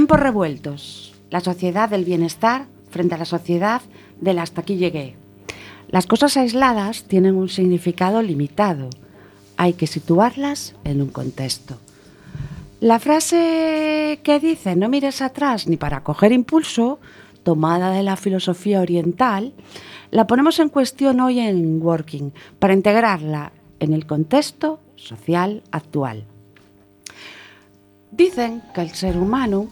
Tiempos revueltos. La sociedad del bienestar frente a la sociedad del hasta aquí llegué. Las cosas aisladas tienen un significado limitado. Hay que situarlas en un contexto. La frase que dice no mires atrás ni para coger impulso, tomada de la filosofía oriental, la ponemos en cuestión hoy en Working para integrarla en el contexto social actual. Dicen que el ser humano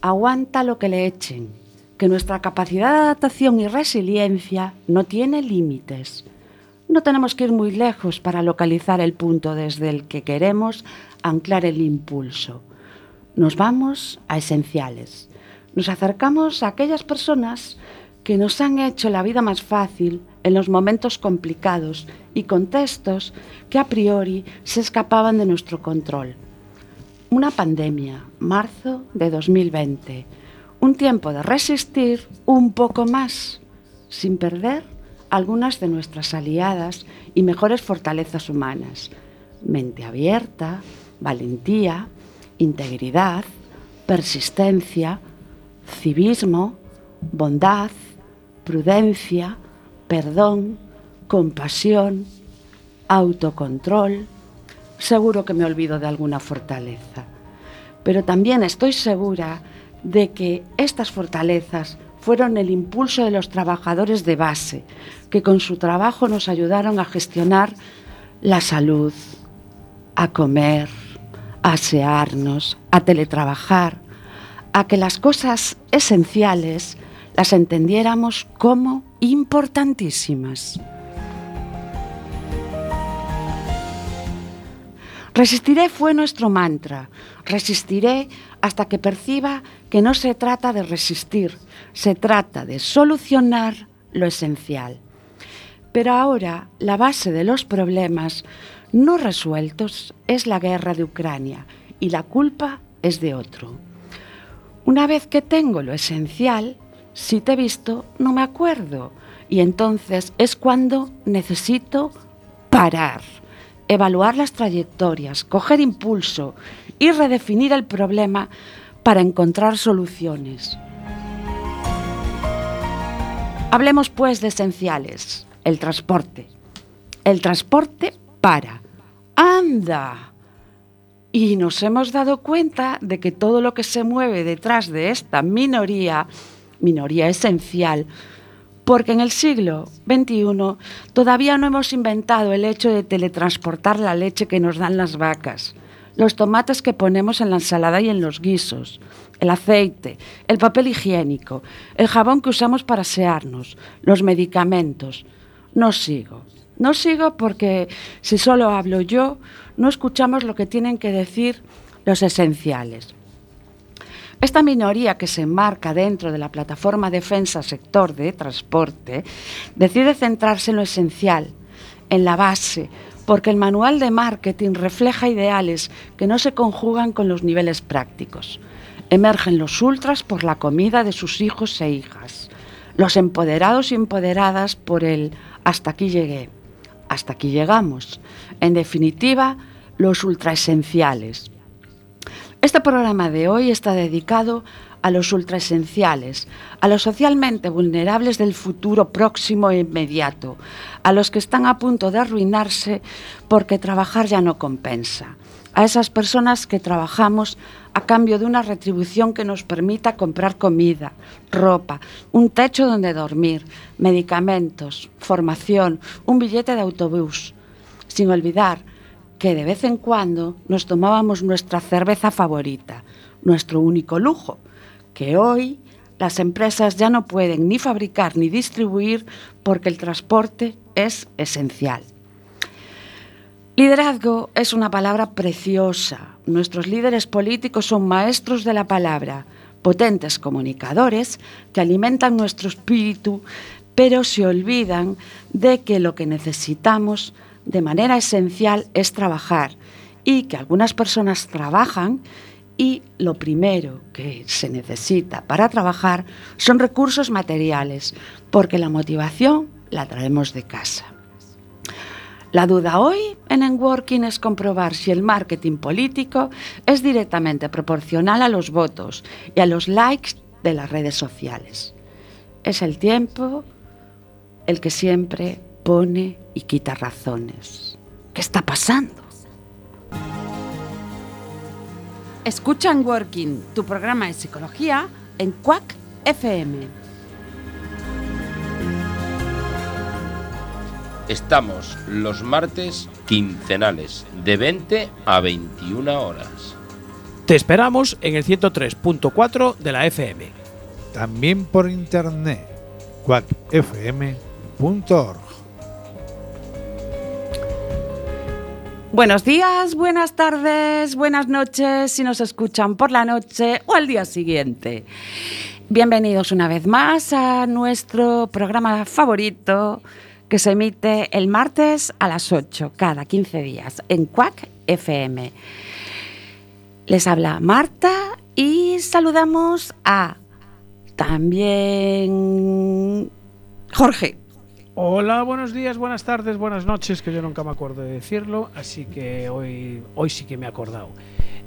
aguanta lo que le echen, que nuestra capacidad de adaptación y resiliencia no tiene límites. No tenemos que ir muy lejos para localizar el punto desde el que queremos anclar el impulso. Nos vamos a esenciales. Nos acercamos a aquellas personas que nos han hecho la vida más fácil en los momentos complicados y contextos que a priori se escapaban de nuestro control. Una pandemia, marzo de 2020. Un tiempo de resistir un poco más, sin perder algunas de nuestras aliadas y mejores fortalezas humanas. Mente abierta, valentía, integridad, persistencia, civismo, bondad, prudencia, perdón, compasión, autocontrol, seguro que me olvido de alguna fortaleza. Pero también estoy segura de que estas fortalezas fueron el impulso de los trabajadores de base, que con su trabajo nos ayudaron a gestionar la salud, a comer, a asearnos, a teletrabajar, a que las cosas esenciales las entendiéramos como importantísimas. Resistiré fue nuestro mantra. Resistiré hasta que perciba que no se trata de resistir, se trata de solucionar lo esencial. Pero ahora la base de los problemas no resueltos es la guerra de Ucrania y la culpa es de otro. Una vez que tengo lo esencial, si te he visto, no me acuerdo. Y entonces es cuando necesito parar evaluar las trayectorias, coger impulso y redefinir el problema para encontrar soluciones. Hablemos pues de esenciales, el transporte. El transporte para. ¡Anda! Y nos hemos dado cuenta de que todo lo que se mueve detrás de esta minoría, minoría esencial, porque en el siglo XXI todavía no hemos inventado el hecho de teletransportar la leche que nos dan las vacas, los tomates que ponemos en la ensalada y en los guisos, el aceite, el papel higiénico, el jabón que usamos para asearnos, los medicamentos. No sigo. No sigo porque si solo hablo yo, no escuchamos lo que tienen que decir los esenciales. Esta minoría que se enmarca dentro de la plataforma Defensa Sector de Transporte decide centrarse en lo esencial, en la base, porque el manual de marketing refleja ideales que no se conjugan con los niveles prácticos. Emergen los ultras por la comida de sus hijos e hijas, los empoderados y empoderadas por el hasta aquí llegué, hasta aquí llegamos. En definitiva, los ultraesenciales, este programa de hoy está dedicado a los ultraesenciales, a los socialmente vulnerables del futuro próximo e inmediato, a los que están a punto de arruinarse porque trabajar ya no compensa, a esas personas que trabajamos a cambio de una retribución que nos permita comprar comida, ropa, un techo donde dormir, medicamentos, formación, un billete de autobús, sin olvidar que de vez en cuando nos tomábamos nuestra cerveza favorita, nuestro único lujo, que hoy las empresas ya no pueden ni fabricar ni distribuir porque el transporte es esencial. Liderazgo es una palabra preciosa. Nuestros líderes políticos son maestros de la palabra, potentes comunicadores que alimentan nuestro espíritu, pero se olvidan de que lo que necesitamos de manera esencial es trabajar y que algunas personas trabajan y lo primero que se necesita para trabajar son recursos materiales, porque la motivación la traemos de casa. La duda hoy en Enworking es comprobar si el marketing político es directamente proporcional a los votos y a los likes de las redes sociales. Es el tiempo el que siempre pone y quita razones. ¿Qué está pasando? Escucha Enworking, tu programa de psicología en Quack FM. Estamos los martes quincenales de 20 a 21 horas. Te esperamos en el 103.4 de la FM. También por internet, quackfm.org. Buenos días, buenas tardes, buenas noches si nos escuchan por la noche o al día siguiente. Bienvenidos una vez más a nuestro programa favorito que se emite el martes a las 8 cada 15 días en Quack FM. Les habla Marta y saludamos a también Jorge. Hola, buenos días, buenas tardes, buenas noches, que yo nunca me acuerdo de decirlo, así que hoy, hoy sí que me he acordado.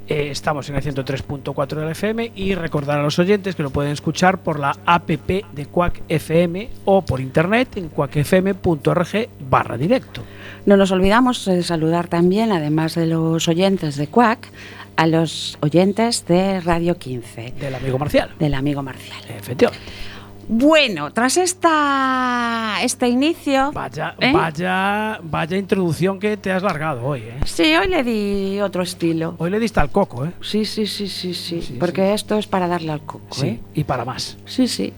Eh, estamos en el 103.4 de la FM y recordar a los oyentes que lo pueden escuchar por la app de Quack FM o por internet en quackfm.org barra directo. No nos olvidamos de saludar también, además de los oyentes de Quack, a los oyentes de Radio 15. Del amigo Marcial. Del amigo Marcial. Efectivamente. Bueno, tras esta este inicio. Vaya, ¿eh? vaya, vaya introducción que te has largado hoy, ¿eh? Sí, hoy le di otro estilo. Hoy le diste al coco, ¿eh? Sí, sí, sí, sí, sí. Sí, porque esto es para darle al coco, Sí, ¿eh? y para más. Sí, sí.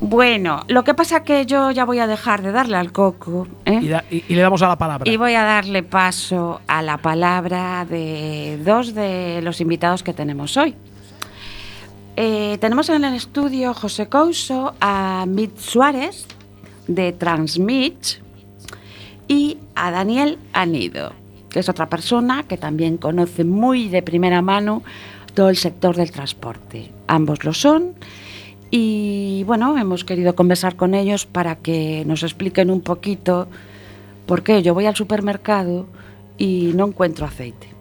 Bueno, lo que pasa que yo ya voy a dejar de darle al coco, ¿eh? Y, da- y- y le damos a la palabra. Y voy a darle paso a la palabra de dos de los invitados que tenemos hoy. Eh, tenemos en el estudio José Couso a Mit Suárez de Transmit y a Daniel Anido, que es otra persona que también conoce muy de primera mano todo el sector del transporte. Ambos lo son y bueno, hemos querido conversar con ellos para que nos expliquen un poquito por qué yo voy al supermercado y no encuentro aceite.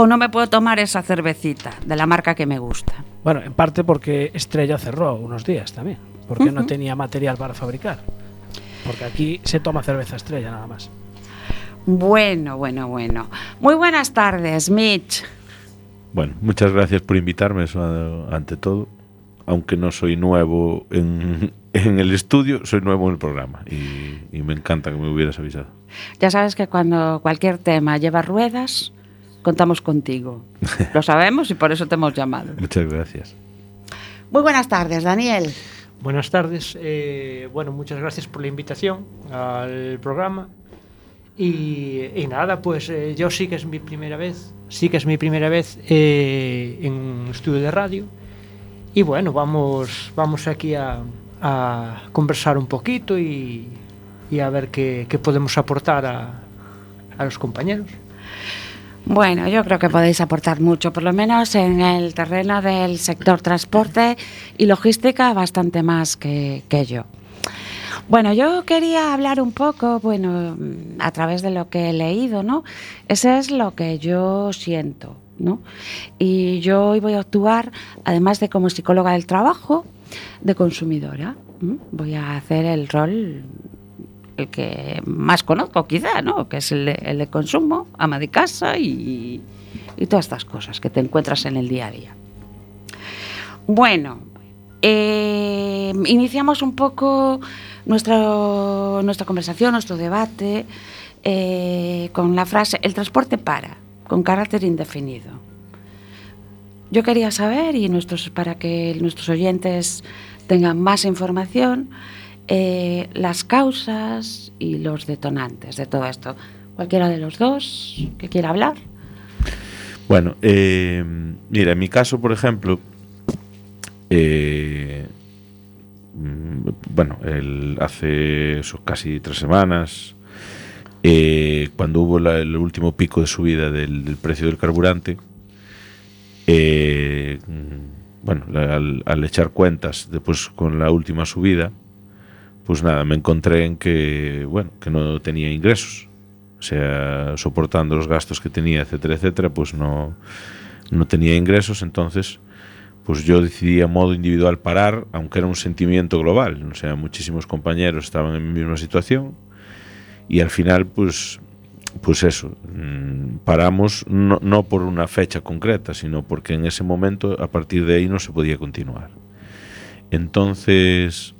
O no me puedo tomar esa cervecita de la marca que me gusta. Bueno, en parte porque Estrella cerró unos días también, porque no tenía material para fabricar. Porque aquí se toma cerveza Estrella nada más. Bueno, bueno, bueno. Muy buenas tardes, Mitch. Bueno, muchas gracias por invitarme, eso ante todo. Aunque no soy nuevo en, en el estudio, soy nuevo en el programa y, y me encanta que me hubieras avisado. Ya sabes que cuando cualquier tema lleva ruedas, contamos contigo. Lo sabemos y por eso te hemos llamado. Muchas gracias. Muy buenas tardes, Daniel. Buenas tardes. eh, bueno, muchas gracias por la invitación al programa. Y, y nada, pues eh, yo sí que es mi primera vez, sí que es mi primera vez eh, en un estudio de radio. Y bueno, vamos, vamos aquí a, a conversar un poquito y, y a ver qué, qué podemos aportar a, a los compañeros. Bueno, yo creo que podéis aportar mucho, por lo menos en el terreno del sector transporte y logística, bastante más que, yo. Bueno, yo quería hablar un poco, bueno, mm, a través de lo que he leído, ¿no? Ese es lo que yo siento, ¿no? Y yo hoy voy a actuar, además de como psicóloga del trabajo, de consumidora. Voy a hacer el rol el que más conozco quizá, ¿no? Que es el de, consumo, ama de casa y, y todas estas cosas que te encuentras en el día a día. Bueno, eh, iniciamos un poco nuestro, nuestra conversación, nuestro debate, eh, con la frase, el transporte para, con carácter indefinido. Yo quería saber, y nuestros, para que nuestros oyentes tengan más información, eh, las causas y los detonantes de todo esto. Cualquiera de los dos que quiera hablar. Bueno, eh, mira, en mi caso, por ejemplo, eh, mm, bueno, hace eso, casi tres semanas, cuando hubo el último pico de subida del, del precio del carburante, mm, bueno, al, al echar cuentas después con la última subida, pues nada, me encontré en que, bueno, que no tenía ingresos. O sea, soportando los gastos que tenía, etcétera, etcétera, pues no, no tenía ingresos. Entonces, pues yo decidí a modo individual parar, aunque era un sentimiento global. O sea, muchísimos compañeros estaban en mi misma situación. Y al final, pues, pues eso, mm, paramos no, no por una fecha concreta, sino porque en ese momento, a partir de ahí, no se podía continuar. Entonces,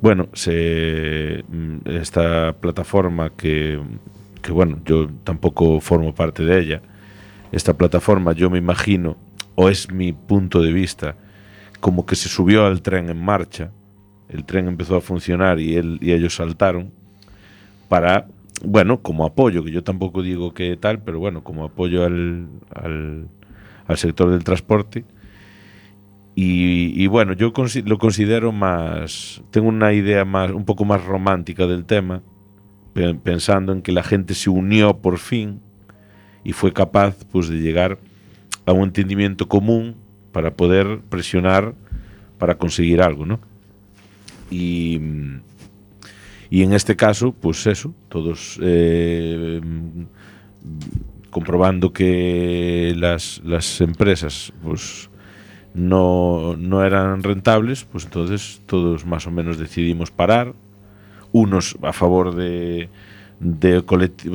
bueno, mm, esta plataforma que, que, bueno, yo tampoco formo parte de ella, esta plataforma yo me imagino, o es mi punto de vista, como que se subió al tren en marcha, el tren empezó a funcionar y, él, y ellos saltaron para, bueno, como apoyo, que yo tampoco digo que tal, pero bueno, como apoyo al, al sector del transporte. Y, bueno, yo lo considero más, tengo una idea más, un poco más romántica del tema, pe pensando en que la gente se unió por fin y fue capaz pues, de llegar a un entendimiento común para poder presionar para conseguir algo, ¿no? Y, y en este caso, pues eso, todos eh, comprobando que las, las empresas, pues no, no eran rentables, pues entonces todos más o menos decidimos parar, unos a favor de, de,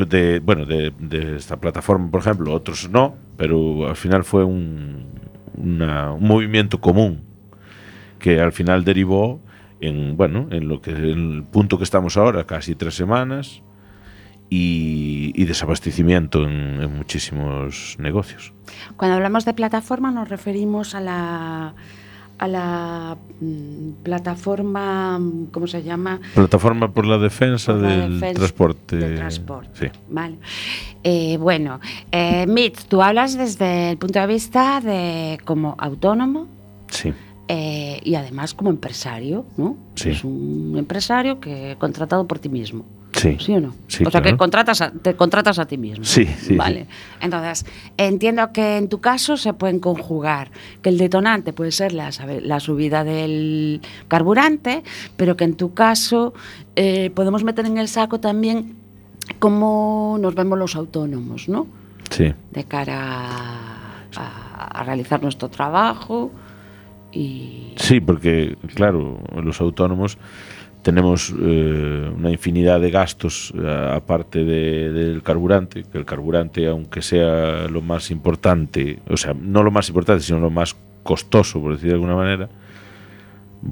de bueno de, de, esta plataforma, por ejemplo, otros no, pero al final fue un, un movimiento común que al final derivó en bueno en lo que en el punto que estamos ahora, casi tres semanas y, y desabastecimiento en, en muchísimos negocios. Cuando hablamos de plataforma nos referimos a la a la mm, plataforma, ¿cómo se llama? Plataforma por la defensa Por la del defensa transporte. del transporte. Sí. Vale. Eh, bueno, eh, Mitch, tú hablas desde el punto de vista de como autónomo Sí. eh, y además como empresario, ¿no? Sí. Es un empresario que contratado por ti mismo. Sí. ¿Sí o no? Sí, o sea, claro. que contratas a- te contratas a ti mismo. Sí, sí, Vale. Entonces, entiendo que en tu caso se pueden conjugar que el detonante puede ser la, la subida del carburante, pero que en tu caso eh, podemos meter en el saco también cómo nos vemos los autónomos, ¿no? Sí. De cara a, a realizar nuestro trabajo y... Sí, porque, claro, los autónomos tenemos eh, una infinidad de gastos eh, aparte de- del carburante, que el carburante, aunque sea lo más importante, o sea, no lo más importante, sino lo más costoso, por decir de alguna manera,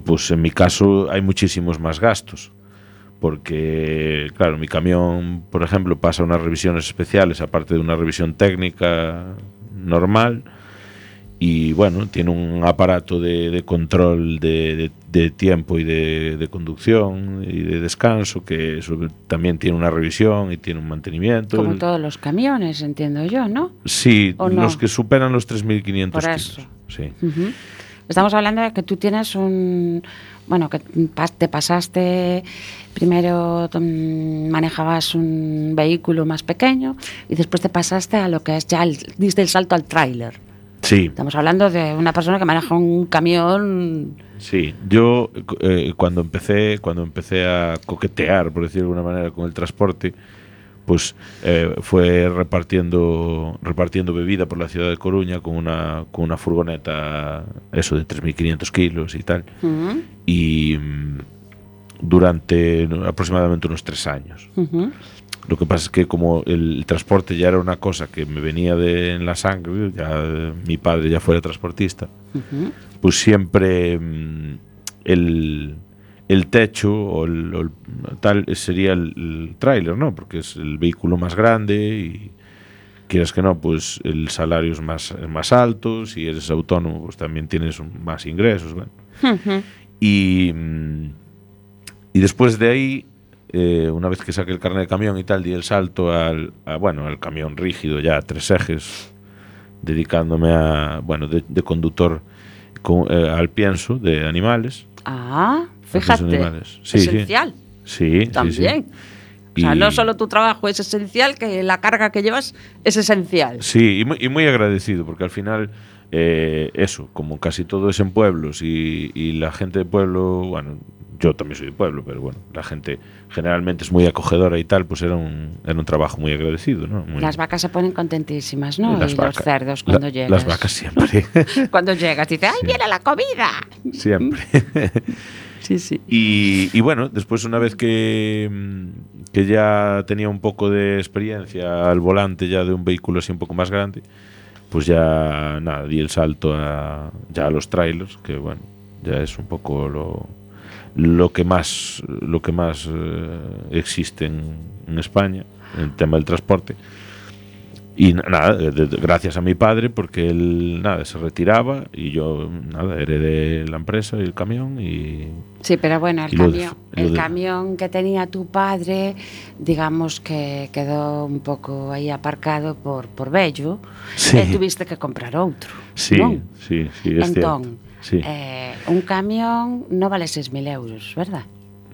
pues en mi caso hay muchísimos más gastos. Porque, claro, mi camión, por ejemplo, pasa unas revisiones especiales, aparte de una revisión técnica normal, y bueno, tiene un aparato de, de control de, de- de tiempo y de, conducción y de descanso que también tiene una revisión y tiene un mantenimiento. Como todos los camiones, entiendo yo, ¿no? Sí, ¿O no? los que superan los 3.500 Por kilos. Sí. Ujú. Estamos hablando de que tú tienes un... Bueno, que te pasaste... Primero mm, manejabas un vehículo más pequeño y después te pasaste a lo que es ya el... Diste el salto al tráiler. Sí, Estamos hablando de una persona que maneja un camión... sí. Yo eh, cuando empecé cuando empecé a coquetear, por decirlo de alguna manera, con el transporte, pues eh, fue repartiendo repartiendo bebida por la ciudad de Coruña con una con una furgoneta eso de 3.500 kilos y tal. Y mm, durante aproximadamente unos tres años. ujú. Lo que pasa es que como el transporte ya era una cosa que me venía de en la sangre, ya mi padre ya fuera transportista, Ujú. pues siempre mm, el, el techo o el, o el tal sería el, el tráiler, ¿no? Porque es el vehículo más grande y quieras que no, pues el salario es más, más alto, si eres autónomo pues también tienes más ingresos, bueno. Ujú. Y, mm, y después de ahí, eh, una vez que saqué el carnet de camión y tal, di el salto al, a, bueno, al camión rígido, ya tres ejes, dedicándome a, bueno, de, de conductor con- eh, al pienso de animales. Ah, fíjate. animales. Sí, esencial. Sí, sí, También. sí. O sea, no solo tu trabajo es esencial, que la carga que llevas es esencial. Sí, y muy, y muy agradecido, porque al final, eh, eso, como casi todo es en pueblos y, y la gente de pueblo, bueno, yo también soy de pueblo, pero bueno, la gente generalmente es muy acogedora y tal, pues era un, era un trabajo muy agradecido, ¿no? Muy- Las vacas se ponen contentísimas, ¿no? Las y los cerdos cuando la- llegas. Las vacas siempre, Cuando llegas, dice, ¡ay, viene la comida! siempre. Sí, sí. Y, y bueno, después una vez que, que ya tenía un poco de experiencia al volante ya de un vehículo así un poco más grande, pues ya nada, di el salto a, ya a los trailers, que bueno, ya es un poco lo, lo que más, lo que más eh, existe en, en España, en el tema del transporte. Y na- nada, gracias a mi padre, porque él nada, se retiraba y yo nada, heredé la empresa y el camión y Sí, pero bueno, el camión, el camión que tenía tu padre, digamos que quedó un pouco aí aparcado por, por vello, Sí. e tuviste que comprar outro. Sí, sí, sí, es entón, cierto. Sí. eh, un camión non vale 6.000 euros, verdad?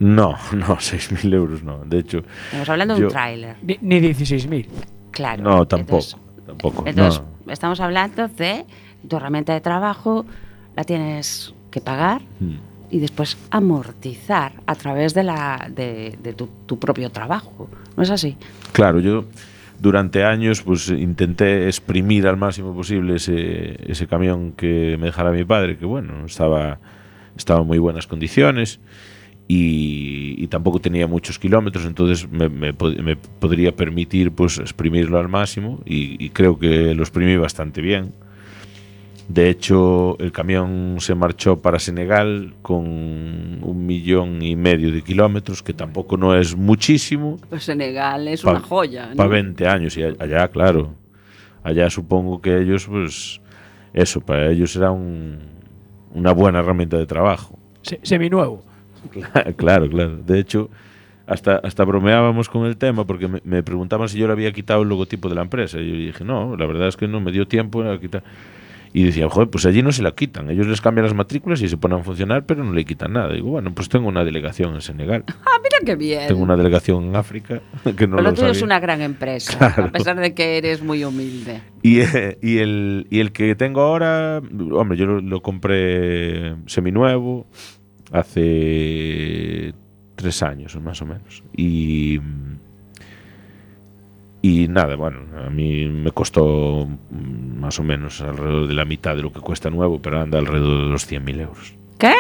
No, no, 6.000 euros no. De hecho, Estamos hablando de un tráiler, Ni, ni 16.000. claro. no, tampoco. Entonces, tampoco. entonces, no. estamos hablando de tu herramienta de trabajo, la tienes que pagar Mm. y después amortizar a través de, la, de, de tu, tu propio trabajo. ¿No es así? Claro, yo durante años pues intenté exprimir al máximo posible ese, ese camión que me dejara mi padre, que bueno, estaba, estaba en muy buenas condiciones y, tampoco tenía muchos kilómetros, entonces me, me me podría permitir pues exprimirlo al máximo y, y creo que lo exprimí bastante bien. De hecho, el camión se marchó para Senegal con un millón y medio de kilómetros, que tampoco no es muchísimo, Pues Senegal es Pa- una joya. ¿no? para 20 años y allá, claro. Allá supongo que ellos, pues, eso, para ellos era un- una buena herramienta de trabajo. Se, seminuevo. claro, claro. De hecho, hasta, hasta bromeábamos con el tema porque me, me preguntaban si yo le había quitado el logotipo de la empresa. Y yo dije, no, la verdad es que no me dio tiempo a quitar. Y decían, joder, pues allí no se la quitan. Ellos les cambian las matrículas y se ponen a funcionar, pero no le quitan nada. digo, bueno, pues tengo una delegación en Senegal. Ah, mira qué bien. Tengo una delegación en África que no Pero lo lo tuyo es sabía. una gran empresa, Claro. a pesar de que eres muy humilde. Y, eh, y, el, y el que tengo ahora, hombre, yo lo, lo compré seminuevo hace tres años más o menos. Y, y nada, bueno, a mí me costó más o menos alrededor de la mitad de lo que cuesta nuevo, pero anda alrededor de los 100.000 euros. ¿Qué?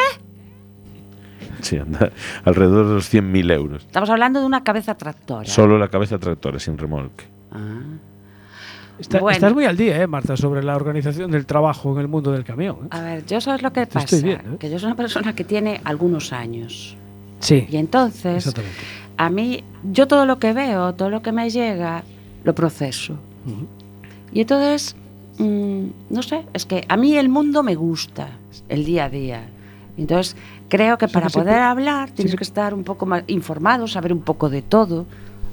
Sí, anda alrededor de los 100.000 euros. Estamos hablando de una cabeza tractora. Solo la cabeza tractora, sin remolque. Ah. Está- Bueno. Estás muy al día, ¿eh, Marta, sobre la organización del trabajo en el mundo del camión. ¿eh? A ver, yo sabes lo que pasa, estoy viendo, ¿eh? que yo soy una persona que tiene algunos años. Sí, Y entonces, a mí, yo todo lo que veo, todo lo que me llega, lo proceso. Ujú. Y entonces, mm, no sé, es que a mí el mundo me gusta, el día a día. Entonces, creo que para poder hablar tienes que estar un poco más informado, saber un poco de todo,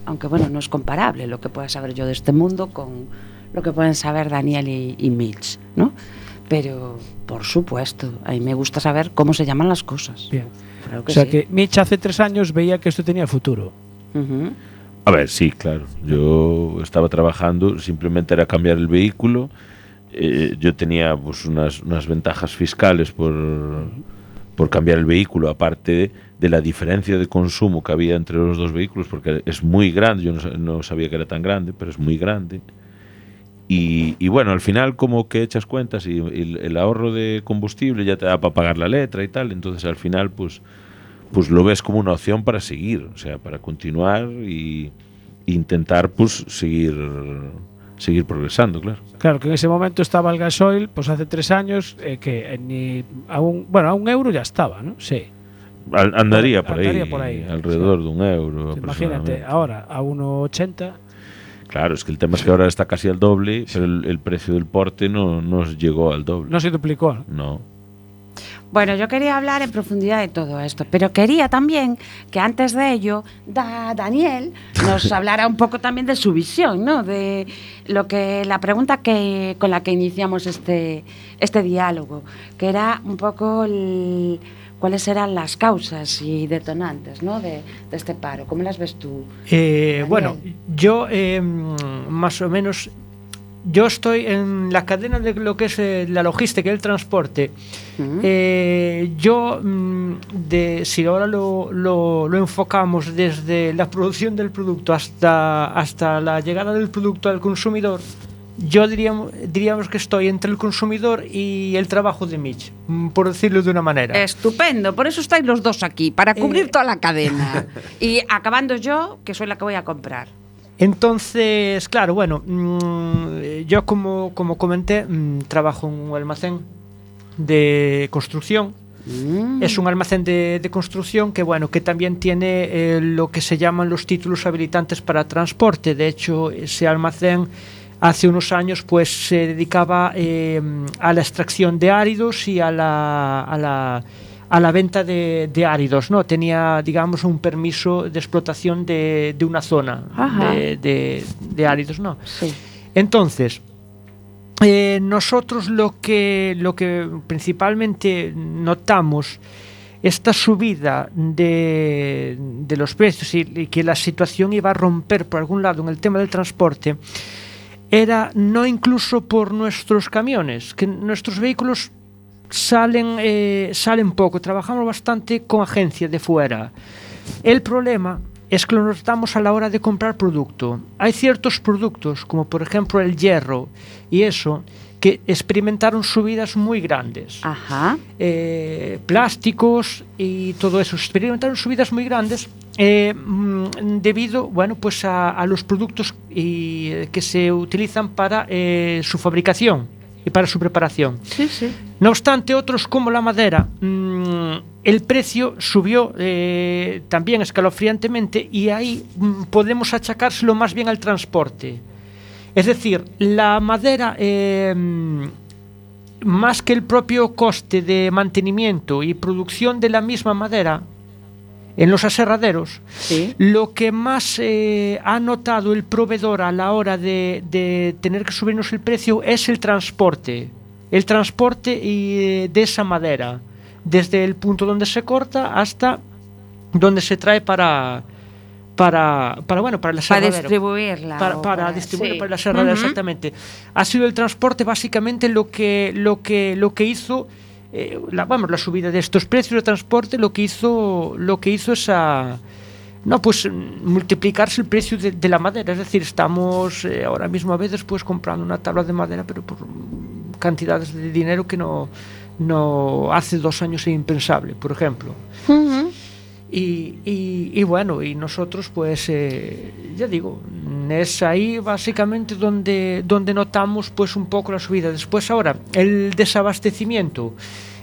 aunque bueno, no es comparable lo que pueda saber yo de este mundo con lo que pueden saber Daniel y, y Mitch, ¿no? Pero, por supuesto, a mí me gusta saber cómo se llaman las cosas. Bien. Claro O sea sí. que Mitch hace tres años veía que esto tenía futuro. Ujú. A ver, sí, claro. Yo estaba trabajando, simplemente era cambiar el vehículo. Eh, yo tenía pues, unas, unas ventajas fiscales por, por cambiar el vehículo, aparte de, la diferencia de consumo que había entre los dos vehículos, porque es muy grande. Yo no, no sabía que era tan grande, pero es muy grande. Y, y bueno, al final como que echas cuentas y, y el ahorro de combustible ya te da para pagar la letra y tal, entonces al final pues pues lo ves como una opción para seguir, o sea, para continuar y intentar pues seguir seguir progresando, claro. Claro que en ese momento estaba el gasoil, pues hace tres años, eh, que ni a un, bueno, a un euro ya estaba, ¿no? Sí. Al- andaría por Andaría ahí, por ahí, alrededor de un euro. Imagínate, ahora a 1,80. Claro, es que el tema es que ahora está casi al doble, pero el, el precio del porte no, no llegó al doble. No se duplicó. ¿no? No. Bueno, yo quería hablar en profundidad de todo esto, pero quería también que antes de ello, da Daniel nos hablara un poco también de su visión, ¿no? De lo que la pregunta que con la que iniciamos este este diálogo, que era un poco el- cuáles eran las causas y detonantes, ¿no? De, de este paro. ¿Cómo las ves tú? Eh, bueno, yo eh, más o menos yo estoy en la cadena de lo que es eh, la logística y el transporte. Mm. Eh, yo, mm, de, si ahora lo, lo- lo enfocamos desde la producción del producto hasta, hasta la llegada del producto al consumidor, yo diríamos, diríamos que estoy entre el consumidor y el trabajo de Mitch, mm, por decirlo de una manera. Estupendo, por eso estáis los dos aquí, para cubrir Eh. toda la cadena. y acabando yo, que soy la que voy a comprar. Entonces, claro, bueno, mm, yo como, como comenté, mm, trabajo en un almacén de construcción. Mm. Es un almacén de, de construcción que, bueno, que también tiene eh, lo que se llaman los títulos habilitantes para transporte. De hecho, ese almacén hace unos años pues se dedicaba eh, a la extracción de áridos y a la, a la, a la venta de, de áridos, ¿no? Tenía, digamos, un permiso de explotación de, de una zona de áridos, ¿no? Sí. Entonces, eh, nosotros lo que, lo que principalmente notamos, esta subida de, de los precios y, y que la situación iba a romper por algún lado en el tema del transporte, era no incluso por nuestros camiones, que nuestros vehículos salen, eh, salen poco, trabajamos bastante con agencias de fuera. El problema es que lo notamos a la hora de comprar producto. Hay ciertos productos, como por ejemplo el hierro y eso, que experimentaron subidas muy grandes. Ajá. Eh, plásticos y todo eso experimentaron subidas muy grandes eh, mm, debido bueno pues a, a los productos y, eh, que se utilizan para eh, su fabricación y para su preparación. Sí, sí. No obstante, otros como la madera, mm, el precio subió eh, también escalofriantemente y ahí mm, podemos achacárselo más bien al transporte. Es decir, la madera, eh, mm, más que el propio coste de mantenimiento y producción de la misma madera en los aserraderos, sí. lo que más eh, ha notado el proveedor a la hora de, de, tener que subirnos el precio es el transporte. El transporte y, eh, de esa madera, desde el punto donde se corta hasta donde se trae para, para, para bueno para el aserradero. Para distribuirla. Para, para, para distribuir sí. para el aserradero, uh -huh. exactamente. Ha sido el transporte básicamente lo que lo que lo que hizo eh, la, vamos, la subida de estos precios de transporte lo que hizo, lo que hizo esa... No, pues multiplicarse el precio de, de la madera. Es decir, estamos eh, ahora mismo a veces pues comprando una tabla de madera, pero por cantidades de dinero que no, no hace dos años era impensable, por ejemplo. Uh -huh. Y, y, y, bueno, y nosotros pues, eh, ya digo, es ahí básicamente donde, donde notamos pues un poco la subida. Después ahora, el desabastecimiento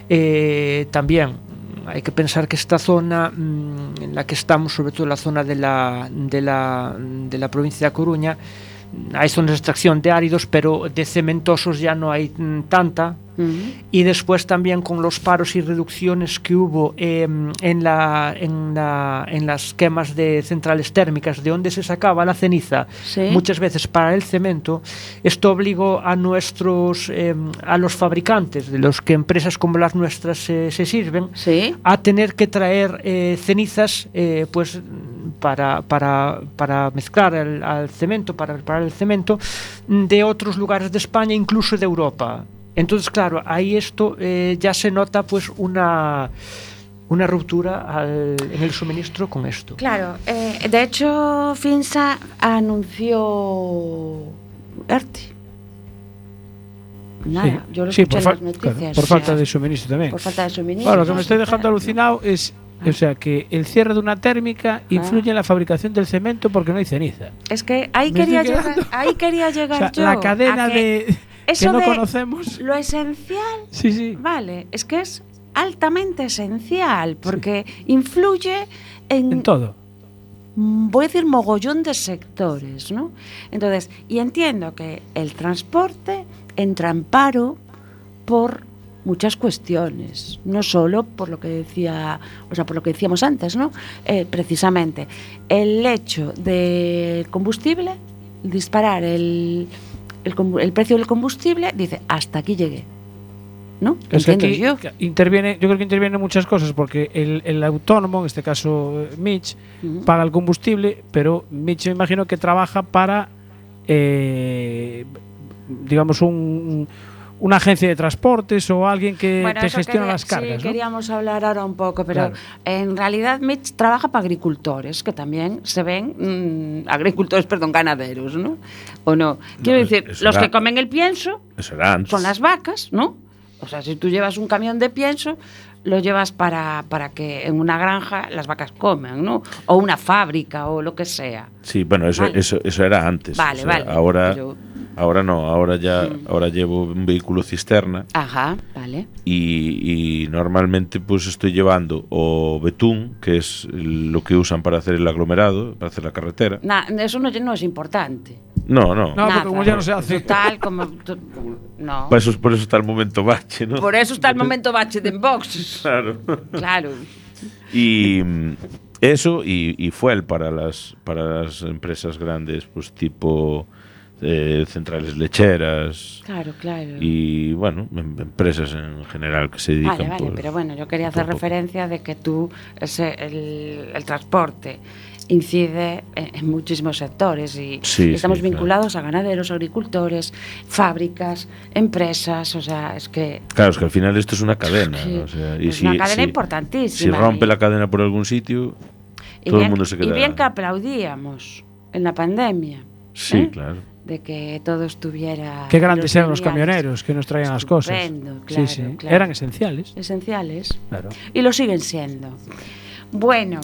eh, también. Hay que pensar que esta zona mmm, en la que estamos, sobre todo la zona de la, de la, de la provincia de Coruña, hay zonas de extracción de áridos, pero de cementosos ya no hay mm, tanta, y después también con los paros y reducciones que hubo eh, en, la, en, la- en las quemas de centrales térmicas, de donde se sacaba la ceniza, Sí. muchas veces para el cemento, esto obligó a nuestros, eh, a los fabricantes, de los que empresas como las nuestras eh, se sirven, Sí. a tener que traer eh, cenizas eh, pues para, para, para mezclar el, al cemento, para preparar el cemento de otros lugares de España, incluso de Europa. Entonces, claro, ahí esto eh, ya se nota pues una, una ruptura al- en el suministro con esto. Claro, eh, de hecho, Finsa anunció ERTE. Nada, Sí. yo lo Sí, escuché por, en las noticias. claro, por sea, falta de suministro también. por falta de suministro. Bueno, lo que me estoy dejando alucinado es o sea, que el cierre de una térmica influye en la fabricación del cemento porque no hay ceniza. Es que ahí quería llegar, ahí quería O llegar sea, yo. la cadena a que de que eso no de conocemos. Lo esencial, Sí, sí. vale, es que es altamente esencial porque influye en, En todo. voy a decir mogollón de sectores, ¿no? Entonces, y entiendo que el transporte entra en paro por muchas cuestiones, no solo por lo que decía, o sea, por lo que decíamos antes, ¿no? Eh, precisamente el hecho del combustible, disparar el, el, el precio del combustible, dice hasta aquí llegué, ¿no? Es que Entiendo aquí yo. que interviene, yo creo que intervienen muchas cosas porque el, el autónomo, en este caso eh, Mitch, paga el combustible, pero Mitch me imagino que trabaja para eh, digamos, un, una agencia de transportes o alguien que Bueno, te gestiona quería- las cargas, Sí, ¿no? queríamos hablar ahora un poco, pero Claro. en realidad Mitch trabaja para agricultores, que también se ven mm, agricultores, perdón, ganaderos, ¿no? ¿O no? Quiero No, decir, los era- que comen el pienso Eso era antes. son las vacas, ¿no? O sea, si tú llevas un camión de pienso, lo llevas para, para que en una granja las vacas coman, ¿no? O una fábrica o lo que sea. Sí, bueno, eso, Vale. eso, eso era antes. Vale, O sea, vale, Ahora, pero- ahora no, ahora ya Mm. ahora llevo un vehículo cisterna Ajá, vale. y, y normalmente pues estoy llevando o betún, que es lo que usan para hacer el aglomerado, para hacer la carretera. Na- eso no, no es importante. No, no. No, porque como ya no se hace. Total, como... No. Por, eso, por eso está el momento bache, ¿no? Por eso está el momento bache de Vox. Claro. Claro. Y mm, eso y, y fuel para las para las empresas grandes, pues tipo eh, centrales lecheras Claro, claro. y bueno, em- empresas en general que se dedican Vale, vale, pero bueno, yo quería hacer referencia de que tú, ese, el, el transporte incide en, en muchísimos sectores y, Sí, y estamos sí, claro. vinculados a ganaderos, agricultores, fábricas, empresas, o sea, es que Claro, es que al final esto es una cadena. Sí, o sea, y es si, una cadena si- importantísima. Si rompe y- la cadena por algún sitio, y todo el bien- mundo se Y queda. bien que aplaudíamos en la pandemia Sí, ¿eh? claro. De que todo estuviera... Qué grandes eran los camioneros que nos traían las cosas. Estupendo, claro, sí, sí. claro. Eran esenciales. Esenciales. Claro. Y lo siguen siendo. Bueno,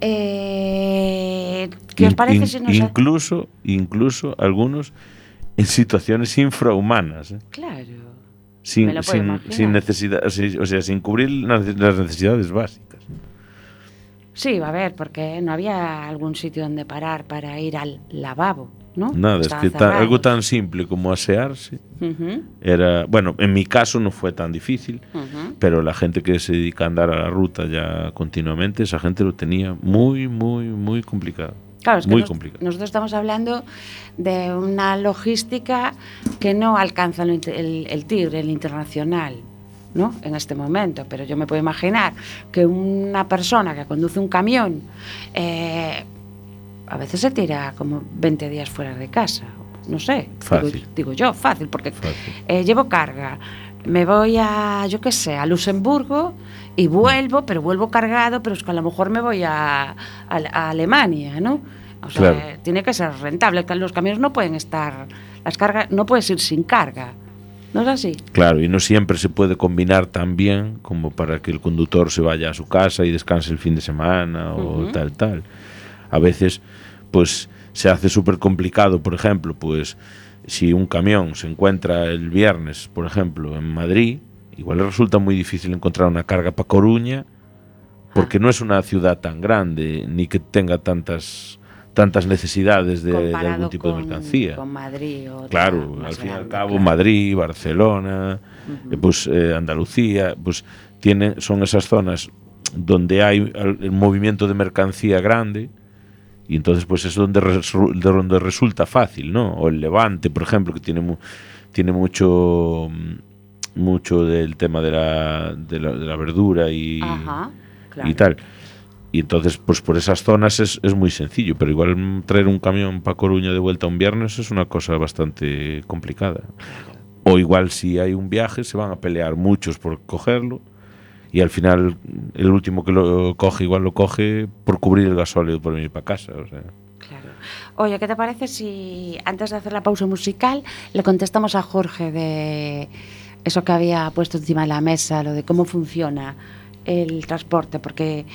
eh, ¿qué os In- parece in- si nos... incluso, incluso algunos en situaciones infrahumanas. ¿eh? Claro. sin, Me lo puedo sin, sin necesidad, o sea, sin cubrir las las necesidades básicas. Sí, va a ver, porque no había algún sitio donde parar para ir al lavabo, ¿no? Nada, es que algo tan simple como asearse era, bueno, en mi caso no fue tan difícil, pero la gente que se dedica a andar a la ruta ya continuamente, esa gente lo tenía muy, muy, muy complicado. Claro, es que muy nos- complicado. nosotros estamos hablando de una logística que no alcanza el, inter- el- el tigre, el internacional, ¿no? En este momento. Pero yo me puedo imaginar que una persona que conduce un camión eh, a veces se tira como 20 días fuera de casa. No sé. digo- Fácil. Digo, yo, fácil, porque Fácil. eh, llevo carga. Me voy a, yo qué sé, a Luxemburgo y vuelvo, pero vuelvo cargado, pero es que a lo mejor me voy a, a- a Alemania, ¿no? O sea, Claro. eh, tiene que ser rentable. Los camiones no pueden estar, las cargas, no puedes ir sin carga. ¿No es así? Claro, y no siempre se puede combinar tan bien como para que el conductor se vaya a su casa y descanse el fin de semana o tal, tal. A veces, pues, se hace súper complicado, por ejemplo, pues, si un camión se encuentra el viernes, por ejemplo, en Madrid, igual le resulta muy difícil encontrar una carga para Coruña, porque no es una ciudad tan grande, ni que tenga tantas tantas necesidades de, algún tipo con, de mercancía. con Madrid o Claro, al fin y al cabo, claro. Madrid, Barcelona, eh, pues eh, Andalucía, pues tienen, son esas zonas donde hay el movimiento de mercancía grande y entonces pues es donde, resu- donde resulta fácil, ¿no? O el Levante, por ejemplo, que tiene mu- tiene mucho mm, mucho del tema de la, de la, de la verdura y, Ajá, claro. y tal. Y entonces, pues por esas zonas es, es muy sencillo, pero igual traer un camión para Coruña de vuelta un viernes es una cosa bastante complicada. O igual si hay un viaje se van a pelear muchos por cogerlo y al final el último que lo coge igual lo coge por cubrir el gasóleo por venir para casa. Claro. Oye, ¿qué te parece si antes de hacer la pausa musical le contestamos a Jorge de eso que había puesto encima de la mesa, lo de cómo funciona el transporte? Porque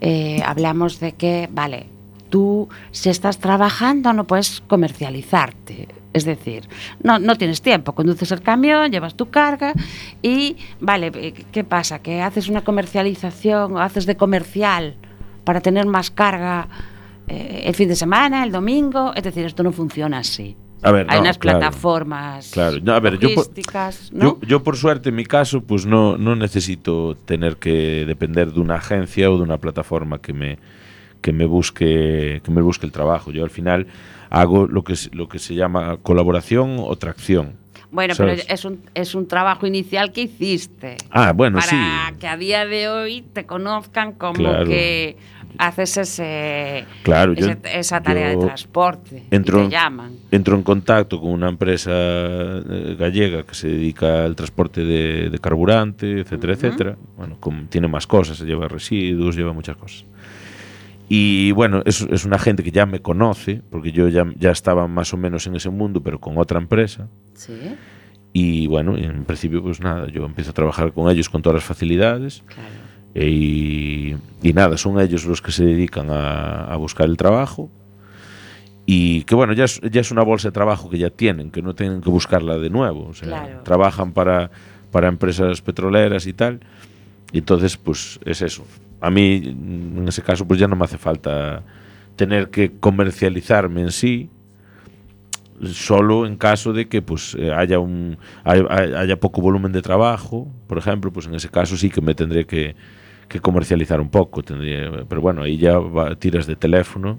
eh, hablamos de que, vale, tú si estás trabajando no puedes comercializarte. Es decir, no, no tienes tiempo, conduces el camión, llevas tu carga y, vale, eh, ¿qué pasa? Que haces una comercialización o haces de comercial para tener más carga eh, el fin de semana, el domingo, es decir, esto no funciona así. A ver, Hay no, unas claro. plataformas Claro, no, a ver, yo por- logísticas, ¿no? Yo, yo por suerte en mi caso pues no, no necesito tener que depender de una agencia o de una plataforma que me, que me busque que me busque el trabajo. Yo al final hago lo que lo que se llama colaboración o tracción. bueno, ¿sabes? pero es un, es un trabajo inicial que hiciste. Ah, bueno, para sí. que a día de hoy te conozcan como Claro. que haces ese, Claro, yo- esa tarea yo de transporte. entro- y te llaman. entro en contacto con una empresa eh, gallega que se dedica al transporte de, de carburante, etcétera, etcétera. Bueno, como tiene más cosas, lleva residuos, lleva muchas cosas. Y bueno, es, es una gente que ya me conoce, porque yo ya, ya estaba más o menos en ese mundo, pero con otra empresa. Sí, Y bueno, en principio, pues nada, yo empiezo a trabajar con ellos con todas las facilidades. claro. E- Y, y nada, son ellos los que se dedican a, a buscar el trabajo. Y que bueno, ya es, ya es una bolsa de trabajo que ya tienen, que no tienen que buscarla de nuevo. O sea, Claro. trabajan para, para empresas petroleras y tal. Y entonces, pues es eso. A mí, en ese caso, pues ya no me hace falta tener que comercializarme en sí, solo en caso de que pues eh, haya un hay- hay- haya poco volumen de trabajo, por ejemplo, pues en ese caso sí que me tendré que, que comercializar un poco, tendría, pero bueno, ahí ya va- tiras de teléfono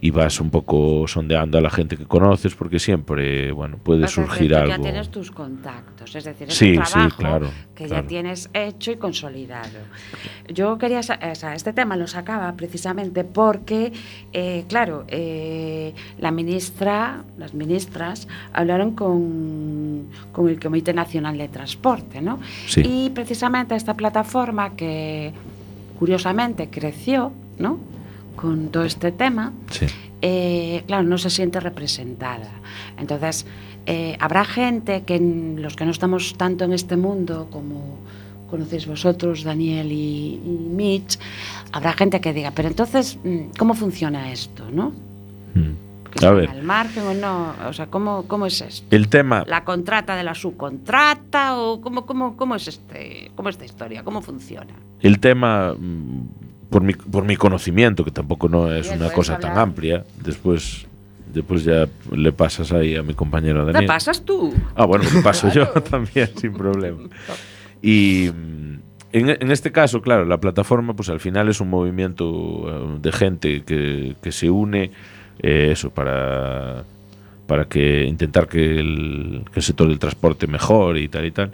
y vas un poco sondeando a la gente que conoces porque siempre, bueno, puede surgir algo. Ya tienes tus contactos, es decir, es Sí, un sí, trabajo claro, que claro. ya tienes hecho y consolidado. Yo quería, o sea, este tema lo sacaba precisamente porque, eh, claro, eh, la ministra, las ministras hablaron con, con el Comité Nacional de Transporte, ¿no? Sí. Y precisamente esta plataforma que curiosamente creció, ¿no? Con todo este tema, Sí. eh, claro, no se siente representada. Entonces, eh, habrá gente que los que no estamos tanto en este mundo como conocéis vosotros, Daniel y, y Mitch, habrá gente que diga, pero entonces, mm, ¿cómo funciona esto? ¿no? Mm. ¿Que A ver, al margen o no? O sea, ¿cómo, cómo es esto? el tema ¿La contrata de la subcontrata o cómo, cómo, cómo es este, cómo esta historia? ¿Cómo funciona? El tema, mm, por mi, por mi conocimiento, que tampoco no es una cosa tan amplia, después, después ya le pasas ahí a mi compañero Daniel. ¿Te pasas tú? Ah, bueno, me paso yo también, sin problema. Y mm, en, en este caso, claro, la plataforma, pues al final es un movimiento eh, de gente que, que se une, eh, eso, para, para que intentar que el, que el sector del transporte mejore y tal y tal.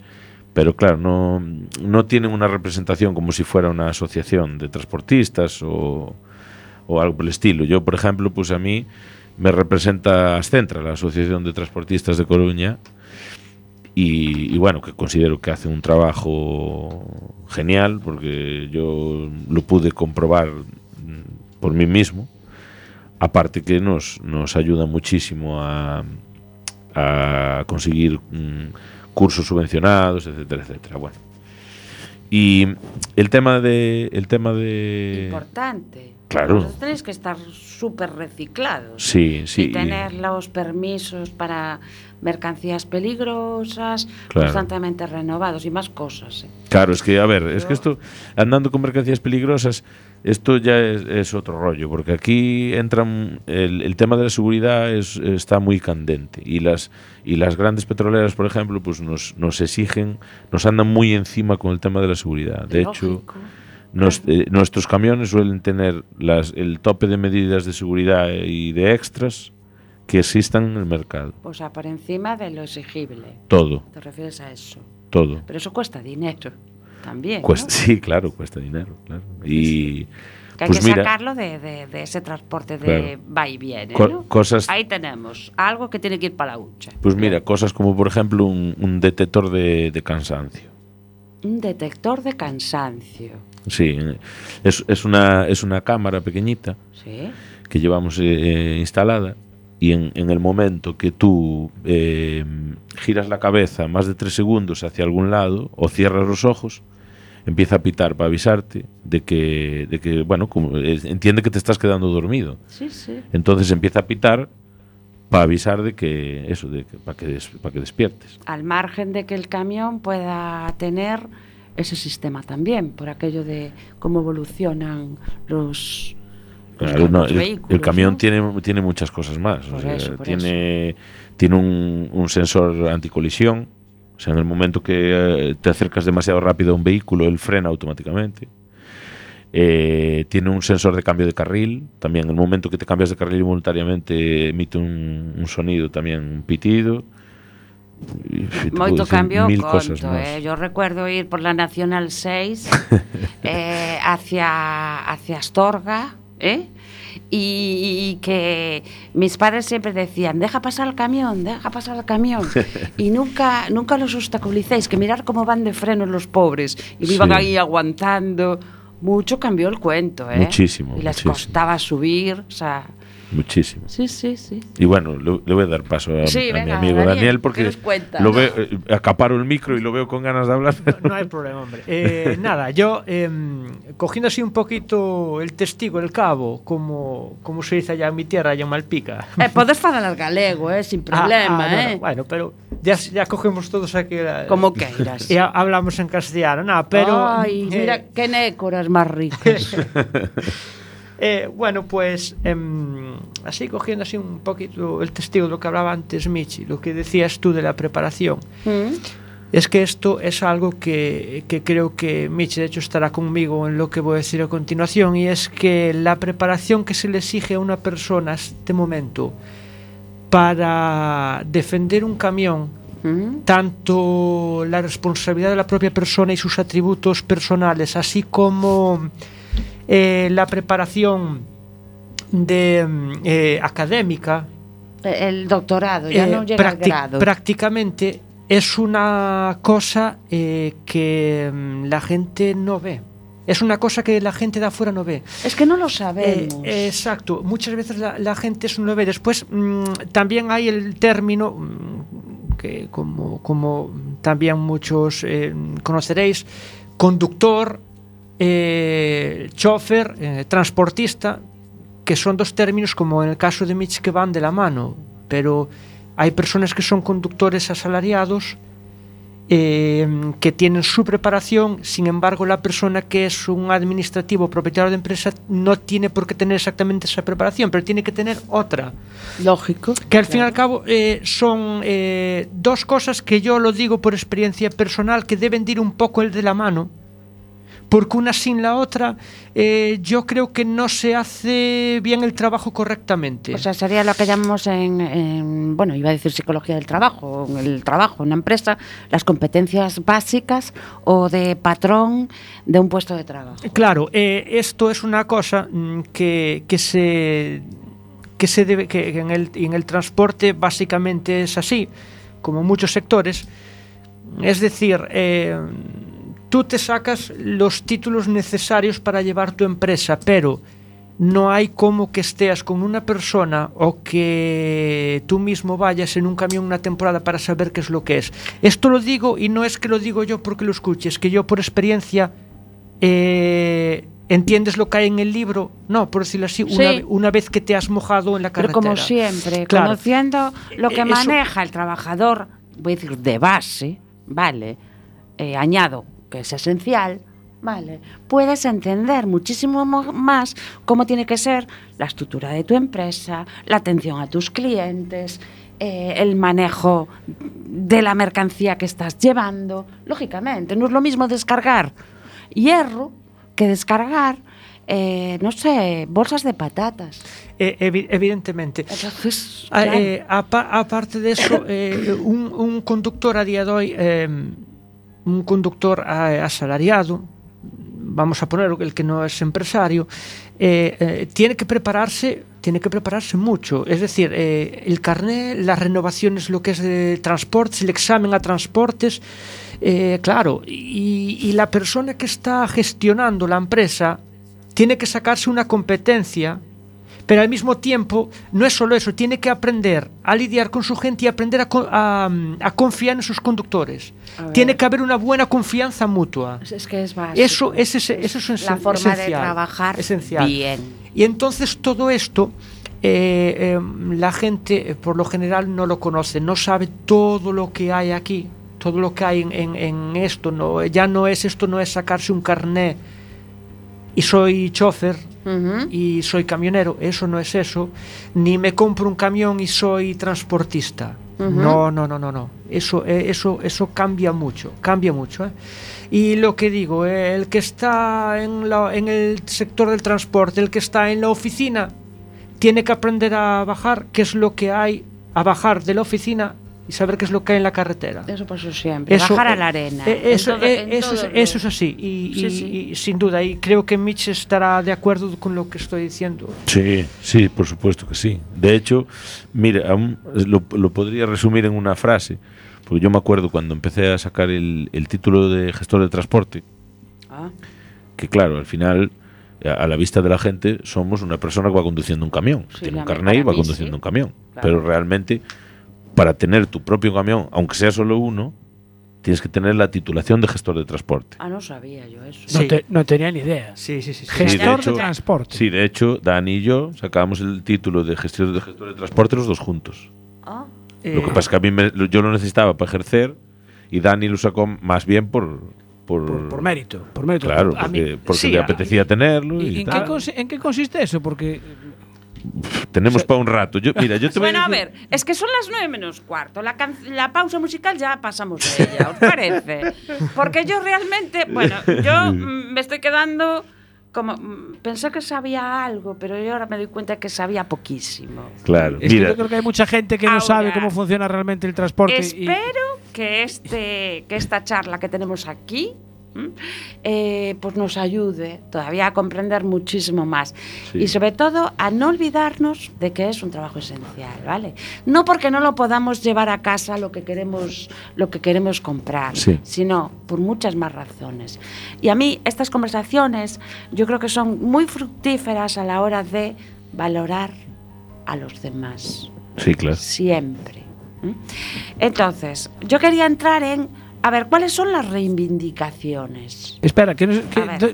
Pero claro, no, no tienen una representación como si fuera una asociación de transportistas o, o algo por el estilo. Yo, por ejemplo, pues a mí me representa Ascentra, la Asociación de Transportistas de Coruña, y, bueno, que considero que hace un trabajo genial, porque yo lo pude comprobar mm, por mí mismo. Aparte que nos, nos ayuda muchísimo a, a conseguir mm, cursos subvencionados, etcétera, etcétera. Bueno. Y el tema de el tema de Importante. Claro. Vosotros tenéis que estar súper reciclados. Sí, sí. Y tener los permisos para mercancías peligrosas Claro. constantemente renovados y más cosas. ¿eh? Claro, es que, a ver, es que esto, andando con mercancías peligrosas, esto ya es, es otro rollo, porque aquí entran, el, el tema de la seguridad es, está muy candente y las, y las grandes petroleras, por ejemplo, pues nos, nos exigen, nos andan muy encima con el tema de la seguridad. De hecho, nos- eh, nuestros camiones suelen tener las, el tope de medidas de seguridad y de extras que existan en el mercado. O sea, por encima de lo exigible. Todo, ¿Te refieres a eso? todo. Pero eso cuesta dinero también. ¿no? Cuesta, sí, claro, cuesta dinero, claro. Y Que hay pues que mira, sacarlo de, de- de ese transporte de Claro. va y viene. Co- ¿no? cosas- Ahí tenemos algo que tiene que ir para la hucha. Pues mira, cosas como por ejemplo un, un detector de, de cansancio. Un detector de cansancio. Sí, es, es, una, es una cámara pequeñita ¿Sí? que llevamos eh, instalada y en, en el momento que tú eh, giras la cabeza más de tres segundos hacia algún lado o cierras los ojos, empieza a pitar para avisarte de que, de que bueno, como, entiende que te estás quedando dormido. Sí, sí. Entonces empieza a pitar para avisar de que eso, de que, para que, des- para que despiertes. Al margen de que el camión pueda tener ese sistema también, por aquello de cómo evolucionan los- Claro, no, el, camión ¿no? tiene, tiene muchas cosas más. o Por sea, eso, por tiene tiene un, un sensor anticolisión. O sea, en el momento que eh, te acercas demasiado rápido a un vehículo, él frena automáticamente. Eh, tiene un sensor de cambio de carril. También en el momento que te cambias de carril involuntariamente emite un, un sonido, también un pitido. Moito cambio mil conto, eh. Yo recuerdo ir por la Nacional 6 eh, hacia, hacia Astorga, ¿eh? Y, y que mis padres siempre decían, deja pasar el camión, deja pasar el camión. y nunca, nunca los obstaculicéis, que mirar cómo van de freno los pobres. Y me iban Sí. ahí aguantando. Mucho cambió el cuento, ¿eh? Muchísimo, Y les muchísimo. costaba subir, o sea... Muchísimo. Sí, sí, sí. Y bueno, le, le voy a dar paso a, Sí, a mi venga, amigo Daniel, Daniel, ¿qué porque lo veo, eh, acaparo el micro y lo veo con ganas de hablar. No hay problema, hombre. Eh, nada, yo em, cogiendo así un poquito el testigo, el cabo, como, como se dice allá en mi tierra, allá en Malpica. Eh, podes falar galego, eh, sin problema, Ah, ah, no, no, eh. bueno, pero ya, ya cogemos todos aquí. la- Como queiras. Y ha- hablamos en castellano, nada, pero. Ay, eh, mira, qué nécoras más ricas. Eh, bueno, pues em, así cogiendo así un poquito el testigo de lo que hablaba antes Michi, lo que decías tú de la preparación. Mm. Es que esto es algo que, que creo que Michi de hecho estará conmigo en lo que voy a decir a continuación y es que la preparación que se le exige a una persona a este momento para defender un camión Mm. tanto la responsabilidad de la propia persona y sus atributos personales, así como eh, la preparación de, mm, eh, académica, El doctorado, ya eh, no llega al grado. prácticamente es una cosa eh, que mm, la gente no ve. Es una cosa que la gente de afuera no ve. Es que no lo Eh, sabemos. exacto, muchas veces la, la gente eso no lo ve. Después mm, también hay el término que como, como también muchos eh, conoceréis, conductor, eh, chofer, eh, transportista, que son dos términos como en el caso de Mitch que van de la mano, pero hay personas que son conductores asalariados eh, que tienen su preparación, sin embargo la persona que es un administrativo propietario de empresa no tiene por qué tener exactamente esa preparación, pero tiene que tener otra. Lógico. Que al claro. fin y al cabo eh, son eh, dos cosas que yo lo digo por experiencia personal que deben de ir un poco el de la mano Porque una sin la otra, eh, yo creo que no se hace bien el trabajo correctamente. O sea, sería lo que llamamos en, en, bueno, iba a decir psicología del trabajo, el trabajo, en una empresa, las competencias básicas o de patrón de un puesto de trabajo. Claro, eh, esto es una cosa mm, que, que se que se debe que en el, en el transporte básicamente es así, como muchos sectores. Es decir, eh, tú te sacas los títulos necesarios para llevar tu empresa, pero no hay como que estés con una persona o que tú mismo vayas en un camión una temporada para saber qué es lo que es. Esto lo digo y no es que lo digo yo porque lo escuches, que yo por experiencia eh, entiendes lo que hay en el libro. No, por decirlo así, una, Sí. una vez que te has mojado en la Pero carretera. como siempre, Claro. conociendo lo que eso- maneja el trabajador, voy a decir de base, ¿vale? Eh, añado que es esencial, ¿vale? Puedes entender muchísimo mo- más cómo tiene que ser la estructura de tu empresa, la atención a tus clientes, eh, el manejo de la mercancía que estás llevando. Lógicamente, no es lo mismo descargar hierro que descargar, eh, no sé, bolsas de patatas. Eh, evi- evidentemente. Entonces, A- claro. apa- aparte de eso, un, un conductor a día de hoy, eh, un conductor asalariado, vamos a poner el que no es empresario, eh, eh, tiene que prepararse, tiene que prepararse mucho. Es decir, eh, el carnet, las renovaciones, lo que es de transportes, el examen a transportes, claro, y la persona que está gestionando la empresa tiene que sacarse una competencia pero al mismo tiempo no es solo eso, tiene que aprender a lidiar con su gente y aprender a, co- a, a confiar en sus conductores. Tiene que haber una buena confianza mutua. Es- Es que es básico. Eso, es, ese- eso es la forma de trabajar esencial. bien. Y entonces todo esto eh, eh, la gente eh, por lo general no lo conoce, no sabe todo lo que hay aquí, todo lo que hay en, en- en esto. No, ya no es esto, no es sacarse un carné y soy chofer Y soy camionero, eso no es eso, ni me compro un camión y soy transportista. No, no, no, no, no. Eso, eh, eso, eso cambia mucho, cambia mucho. ¿eh? Y lo que digo, eh, el que está en, la- en el sector del transporte, el que está en la oficina, tiene que aprender a bajar, qué es lo que hay, a bajar de la oficina y saber qué es lo que hay en la carretera. Eso pasó siempre. Bajar a la arena. eh, eso, todo- eh, eso, es, eso es así. Y, Sí, y- sí. y sin duda, y creo que Mitch estará de acuerdo con lo que estoy diciendo. Sí, sí, por supuesto que sí. De hecho, mira, aún lo, lo podría resumir en una frase, porque yo me acuerdo cuando empecé a sacar el, el título de gestor de transporte, Ah, que claro, al final, a, la vista de la gente, somos una persona que va conduciendo un camión. Sí, Tiene un carnet y va mí conduciendo sí. un camión. Claro. Pero realmente, para tener tu propio camión, aunque sea solo uno, tienes que tener la titulación de gestor de transporte. ah, no sabía yo eso. No, Sí. te- no tenía ni idea. Sí, sí, sí. sí. de Gestor de, hecho- transporte. Sí, de hecho, Dani y yo sacábamos el título de gestor de gestor de transporte los dos juntos. Ah, Eh, Lo que pasa es que a mí me- lo- yo lo necesitaba para ejercer y Dani lo sacó más bien por... Por, por, por mérito. Por mérito. Claro, A mí- porque, porque sí, le a- apetecía tenerlo y, ¿Y en, qué tal. consi- en qué consiste eso? Porque Tenemos para un rato. Yo, mira, yo te voy Bueno, a decir- ver, es que son las nueve menos cuarto. La, can- la pausa musical ya pasamos de ella, ¿os parece? Porque yo realmente, bueno, yo me estoy quedando como. mm, Pensé que sabía algo, pero yo ahora me doy cuenta que sabía poquísimo. Claro, es que mira, yo creo que hay mucha gente que no sabe cómo funciona realmente el transporte. y- Espero que, este, que esta charla que tenemos aquí. Eh, pues nos ayude todavía a comprender muchísimo más. Sí. Y sobre todo a no olvidarnos de que es un trabajo esencial, ¿vale? No porque no lo podamos llevar a casa lo que queremos, lo que queremos comprar, Sí. sino por muchas más razones. Y a mí estas conversaciones yo creo que son muy fructíferas a la hora de valorar a los demás sí, claro. siempre. Entonces, yo quería entrar en, a ver, ¿cuáles son las reivindicaciones? Espera, que nos,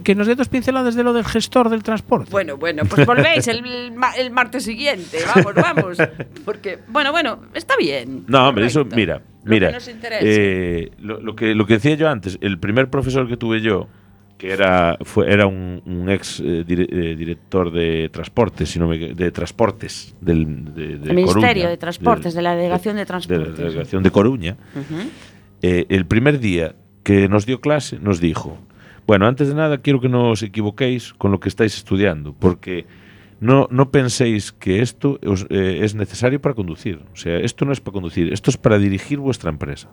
que, nos dé dos pinceladas de lo del gestor del transporte. Bueno, bueno, pues volvéis el, ma- el martes siguiente, vamos, vamos. Porque, bueno, bueno, está bien. No, hombre, eso, mira, Lo mira. que nos eh, lo, lo que, lo que decía yo antes, el primer profesor que tuve yo, que era, fue, era un, un ex eh, dire- eh, director de transportes, si no me, de transportes del de, de el Ministerio Coruña, de Transportes, de la Delegación de de Transportes. la delegación de Coruña, Ujú. Eh, el primer día que nos dio clase nos dijo, bueno, antes de nada quiero que no os equivoquéis con lo que estáis estudiando, porque no, no penséis que esto os, eh, es necesario para conducir. O sea, esto no es para conducir, esto es para dirigir vuestra empresa.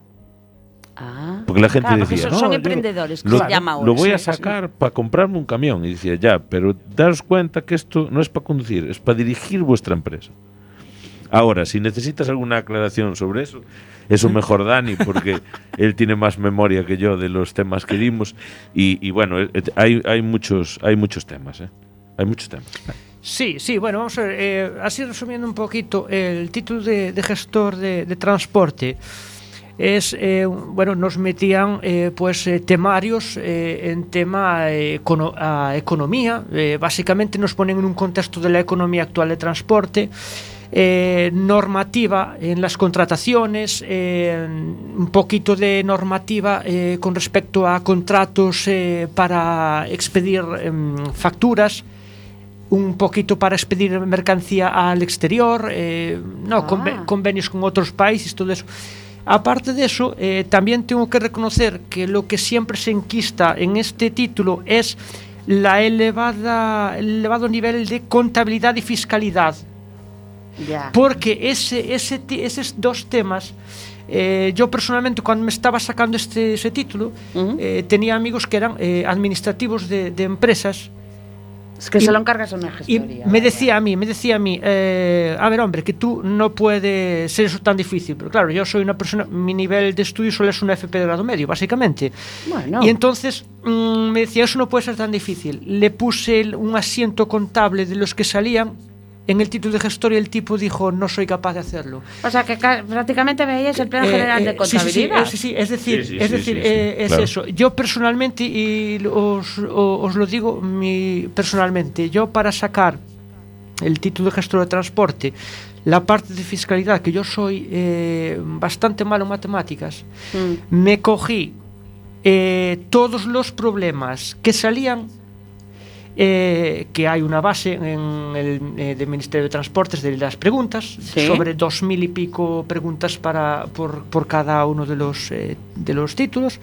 Ah, Porque la gente claro, decía, son, "No, son emprendedores, que Lo, se llama ahora. lo voy a Sí, sí. sacar para comprarme un camión. Y decía, ya, pero daros cuenta que esto no es para conducir, es para dirigir vuestra empresa. Ahora, si necesitas alguna aclaración sobre eso, eso mejor Dani, porque él tiene más memoria que yo de los temas que dimos. Y, y bueno, eh, hay, hay, muchos, hay muchos temas, ¿eh? Hay muchos temas. Sí, sí, bueno, vamos a ver, eh, así resumiendo un poquito, el título de, de gestor de, de transporte es, eh, bueno, nos metían eh, pues eh, temarios eh, en tema eh, econo- a economía, eh, básicamente nos ponen en un contexto de la economía actual de transporte, eh, normativa en las contrataciones, eh, un poquito de normativa eh, con respecto a contratos eh, para expedir em, facturas, un poquito para expedir mercancía al exterior, no, Ah. conve- convenios con otros países, todo eso. Aparte de eso, también tengo que reconocer que lo que siempre se enquista en este título es la elevada, el elevado nivel de contabilidad y fiscalidad, Ya. porque ese, ese, esos dos temas, eh, yo personalmente cuando me estaba sacando este, ese título, Ujú. eh, tenía amigos que eran eh, administrativos de, de empresas Es que y- se lo encargas a una y gestoría. me vaya. decía a mí, me decía a mí, eh, a ver, hombre, que tú no puedes ser eso tan difícil. Pero claro, yo soy una persona, mi nivel de estudio solo es una FP de grado medio, básicamente. Bueno. Y entonces mm, me decía, eso no puede ser tan difícil. Le puse un asiento contable de los que salían en el título de gestor y el tipo dijo, no soy capaz de hacerlo. O sea, que ca- prácticamente veíais el plan Eh, general eh, de sí, sí, sí, contabilidad. eh, sí, sí, es decir, Sí, sí, es, decir sí, sí, eh, es claro. eso. Yo personalmente, y os, os lo digo mi, personalmente, yo para sacar el título de gestor de transporte, la parte de fiscalidad, que yo soy eh, bastante malo en matemáticas, Mm. me cogí eh, todos los problemas que salían, eh, que hay una base en el eh, del Ministerio de Transportes de las preguntas, Sí. sobre dos mil y pico preguntas para, por, por cada uno de los, eh, de los títulos.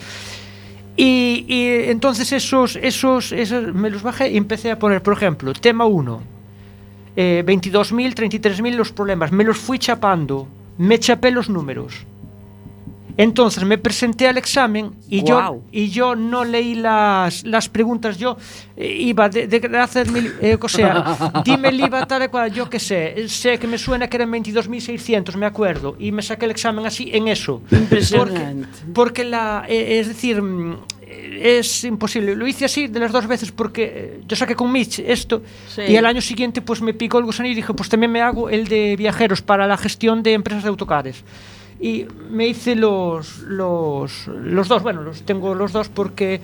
Y, y entonces esos, esos, esos me los bajé y empecé a poner, por ejemplo, tema 1, eh, 22.000, 33.000 los problemas, me los fui chapando, me chapé los números. Entonces me presenté al examen y yo y yo no leí las, las preguntas. Yo eh, iba de, de, de hacerme, eh, o sea, dime el IVA tal y cual, yo qué sé. Sé que me suena que eran 22.600, me acuerdo. Y me saqué el examen así en eso. Impresionante. Porque, porque la, eh, es decir, mm, es imposible. Lo hice así de las dos veces porque eh, yo saqué con Mitch esto Sí. y al año siguiente pues me picó el gusanillo y dije pues también me hago el de viajeros para la gestión de empresas de autocares. Y me hice los, los, los dos, bueno, los tengo los dos porque...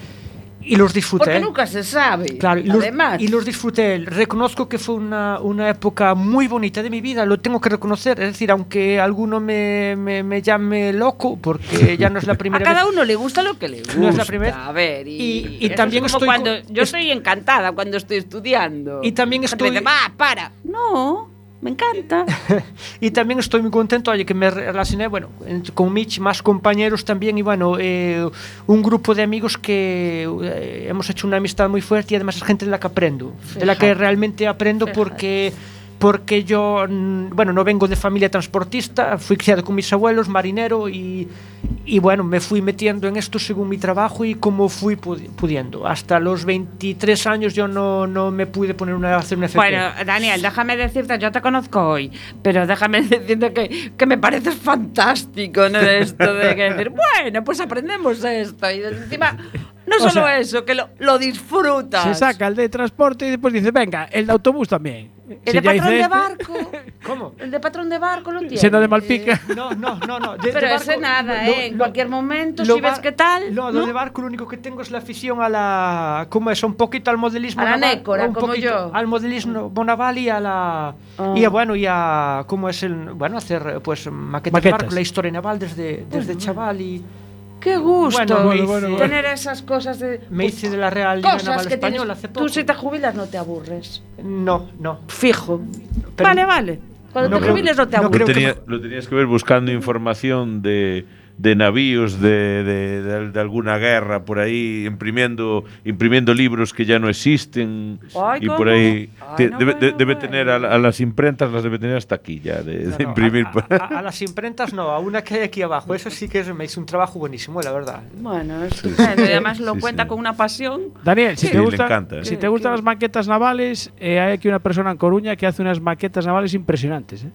Y los disfruté. Porque nunca se sabe. Claro, y los, Además. y los disfruté. Reconozco que fue una, una época muy bonita de mi vida, lo tengo que reconocer. Es decir, aunque alguno me, me, me llame loco, porque ya no es la a primera cada vez. uno le gusta lo que le gusta. No es la primera- A ver, y, Y- también es como estoy cuando yo es- estoy encantada cuando estoy estudiando. Y también estoy- va, para. No, me encanta. e tamén estou moi contento, olle, que me relacioné, bueno, con Mitch, máis compañeros tamén, e bueno, eh, un grupo de amigos que eh, hemos hecho unha amistad moi fuerte e además es gente de la que aprendo, Fíjate. de la que realmente aprendo Fíjate. porque... porque yo, bueno, no vengo de familia transportista, fui criado con mis abuelos, marinero, y, y bueno, me fui metiendo en esto según mi trabajo y como fui pudi- pudiendo. Hasta los 23 años yo no, no me pude poner una, hacer un FP. Bueno, Daniel, déjame decirte, yo te conozco hoy, pero déjame decirte que, que me pareces fantástico, ¿no? Esto de que decir, bueno, pues aprendemos esto. Y encima, no O solo sea, eso, que lo, lo disfrutas. Se saca el de transporte y después dice, venga, el de autobús también. El Si de patrón de este, barco. ¿Cómo? El de patrón de barco lo tiene. Siendo de Malpica. No, no, no, no. de- Pero de ese nada, lo- ¿eh? En lo- cualquier momento, lo si ves qué tal. No, ¿no? lo de barco lo único que tengo es la afición a la. ¿Cómo es? Un poquito al modelismo A la naval. nécora, un como poquito yo. Al modelismo naval y a la. Ah. Y a, bueno, y a. ¿Cómo es el.? Bueno, hacer pues maquetas, de Maquetas. barco, la historia naval desde, desde chaval y. Qué gusto Bueno, bueno, bueno, bueno. tener esas cosas de. Me hice de la Real cosas que Española tienes. hace poco. Tú si te jubilas no te aburres. No, no. Fijo. Pero- vale, vale. Cuando No te jubiles no te Lo, aburres. tenía- lo tenías que ver buscando información de, de navíos de, de- de- de alguna guerra por ahí, imprimiendo, imprimiendo libros que ya no existen. Ay, y por ahí Ay, te- no, debe, tener a, la- a las imprentas, las debe tener hasta aquí ya, de, No, de no, imprimir. a, a- a las imprentas no, a una que hay aquí abajo. Eso sí que es- me hizo un trabajo buenísimo, la verdad. Bueno, estupendo. Y además lo Sí, cuenta sí. con una pasión. Daniel, si Sí, te, le gusta- encanta, ¿eh? si te gustan las maquetas navales, eh, hay aquí una persona en Coruña que hace unas maquetas navales impresionantes. ¿eh?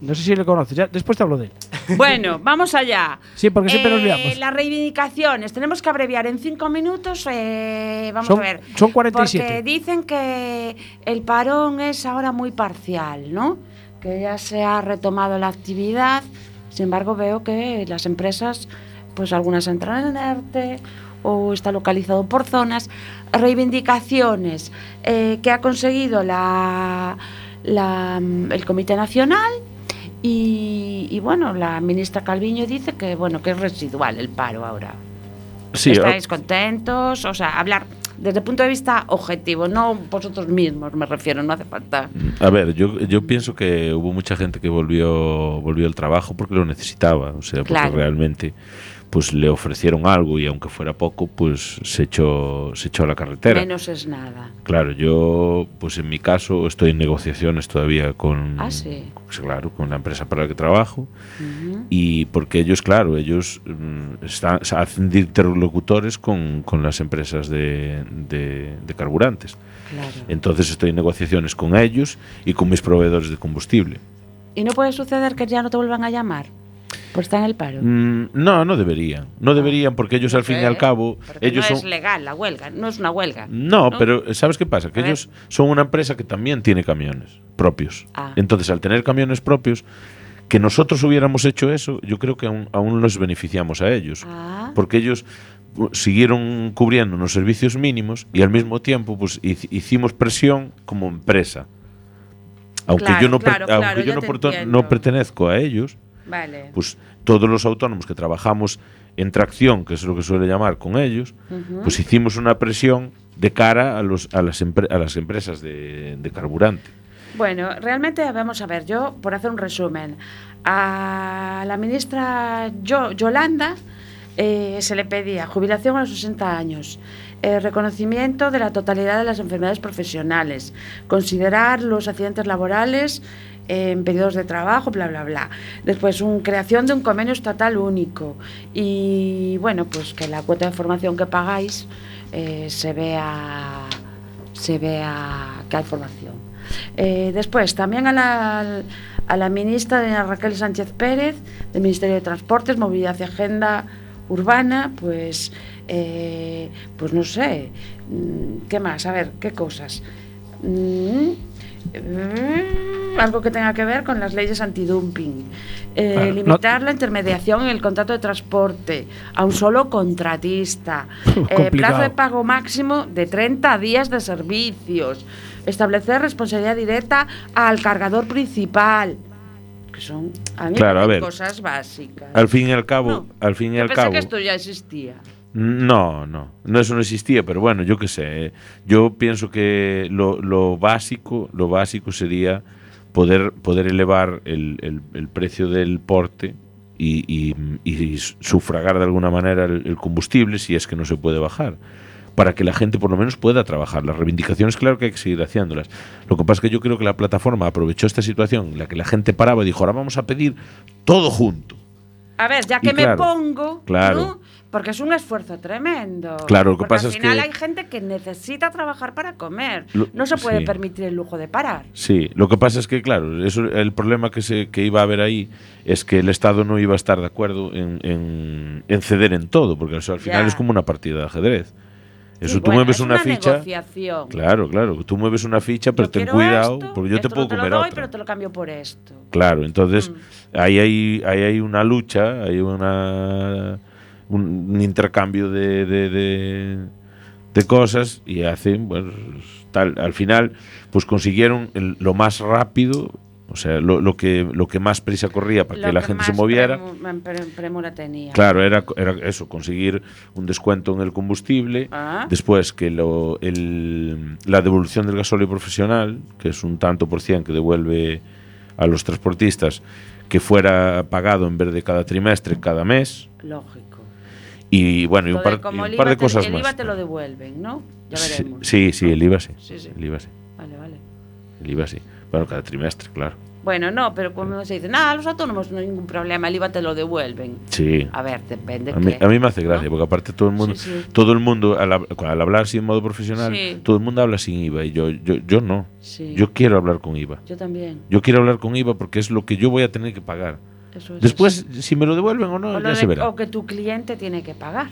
No sé si le conoces, ya, después te hablo de él. Bueno, vamos allá. Sí, porque siempre nos Eh, liamos. Las reivindicaciones, tenemos que abreviar en cinco minutos. eh, vamos Son- a ver. son 47. Porque dicen que el parón es ahora muy parcial, ¿no? Que ya se ha retomado la actividad. Sin embargo, veo que las empresas, pues algunas entran en ERTE o está localizado por zonas. Reivindicaciones eh, que ha conseguido la, la- el Comité Nacional y, y, bueno, la ministra Calviño dice que bueno que es residual el paro ahora. Sí, ¿Estáis contentos? O sea, hablar desde el punto de vista objetivo, no vosotros mismos, me refiero, no hace falta. A ver, yo, yo pienso que hubo mucha gente que volvió, volvió al trabajo porque lo necesitaba, o sea, porque Claro. realmente pues le ofrecieron algo y aunque fuera poco, pues se echó, se echó a la carretera. Menos es nada. Claro, yo, pues en mi caso, estoy en negociaciones todavía con, Ah, sí. pues, claro, con la empresa para la que trabajo y porque ellos, claro, ellos mm, están, hacen de interlocutores con, con las empresas de, de- de carburantes. Claro. Entonces estoy en negociaciones con ellos y con mis proveedores de combustible. ¿Y no puede suceder que ya no te vuelvan a llamar? Pues está en el paro. Mm, no, no deberían. No deberían porque ellos al fin y al cabo, Porque ellos no son... es legal la huelga, no es una huelga. No, ¿no? pero ¿sabes qué pasa? Que A ver. ellos son una empresa que también tiene camiones propios. Ah. Entonces, al tener camiones propios, que nosotros hubiéramos hecho eso, yo creo que aún, aún los beneficiamos a ellos. Ah. Porque ellos uh, siguieron cubriendo los servicios mínimos y al mismo tiempo pues hic- hicimos presión como empresa. Aunque Claro, yo no, per- claro, claro, aunque yo no, no pertenezco a ellos, Vale. pues todos los autónomos que trabajamos en tracción, que es lo que suele llamar con ellos, pues hicimos una presión de cara a, los, a, las, a las empresas de, de carburante. Bueno, realmente vamos a ver, yo por hacer un resumen, a la ministra Yo- Yolanda eh, se le pedía jubilación a los 60 años, eh, reconocimiento de la totalidad de las enfermedades profesionales, considerar los accidentes laborales en periodos de trabajo, bla, bla, bla. Después, un, creación de un convenio estatal único. Y bueno, pues que la cuota de formación que pagáis eh, se vea se vea que hay formación. Eh, después, también a la, a la ministra doña Raquel Sánchez Pérez, del Ministerio de Transportes, Movilidad y Agenda Urbana, pues, eh, pues no sé, mm, ¿qué más? A ver, ¿qué cosas? Mm, algo que tenga que ver con las leyes antidumping. Eh, no- limitar la intermediación en el contrato de transporte a un solo contratista. Eh, plazo de pago máximo de 30 días de servicios. Establecer responsabilidad directa al cargador principal. Que son a mí Claro, a ver. cosas básicas. Al fin y al cabo, No, al fin y al cabo. que esto ya existía. No, no, no eso no existía, pero bueno, yo qué sé. eh, Yo pienso que lo, lo básico, lo básico sería poder, poder elevar el, el- el precio del porte y, y- y sufragar de alguna manera el, el combustible si es que no se puede bajar. Para que la gente por lo menos pueda trabajar. Las reivindicaciones, claro que hay que seguir haciéndolas. Lo que pasa es que yo creo que la plataforma aprovechó esta situación en la que la gente paraba y dijo, ahora vamos a pedir todo junto. A ver, ya que me pongo, claro. ¿no? Porque es un esfuerzo tremendo. Claro, lo que Porque pasa al es final que- hay gente que necesita trabajar para comer. Lo- no se puede sí. permitir el lujo de parar. Sí, lo que pasa es que, claro, eso, el problema que, se, que iba a haber ahí es que el Estado no iba a estar de acuerdo en, en- en ceder en todo, porque al final Ya. es como una partida de ajedrez. Eso Sí, tú bueno, mueves es una, ficha. negociación. Claro, claro, tú mueves una ficha, pero Yo ten cuidado, esto, porque yo te puedo no te comer lo doy, otra. pero te lo cambio por esto. Claro, entonces Mm. ahí, hay, ahí hay una lucha, hay una un, un intercambio de, de, de- de cosas y hacen, bueno, tal, al final, pues consiguieron el- lo más rápido, o sea, lo, lo que, lo que más prisa corría para Lo que la gente se moviera. premu- pre- premura tenía. Claro, era, era eso, conseguir un descuento en el combustible, Ah. después que lo, el- la devolución del gasóleo profesional, que es un tanto por cien que devuelve a los transportistas, que fuera pagado en vez de cada trimestre, cada mes, Lógico. Y bueno, y un par, de como y un el par IVA de te- cosas el más. IVA te lo devuelven, ¿no? Ya Sí, veremos. sí, sí, el IVA sí. Sí, sí. El IVA sí. Vale, vale. El IVA sí. Bueno, cada trimestre, claro. Bueno, no, pero como se dice, nada, los autónomos no hay ningún problema, el IVA te lo devuelven. Sí. A ver, depende. A mí, a mí me hace gracia, ¿no? porque aparte todo el mundo, Sí, sí. todo el mundo al, al hablar así en modo profesional, Sí. todo el mundo habla sin IVA y yo, yo, yo no. Yo quiero hablar con IVA. Yo también. Yo quiero hablar con IVA porque es lo que yo voy a tener que pagar. Eso es Después, si me lo devuelven o no, o, ya de- se verá. o que tu cliente tiene que pagar.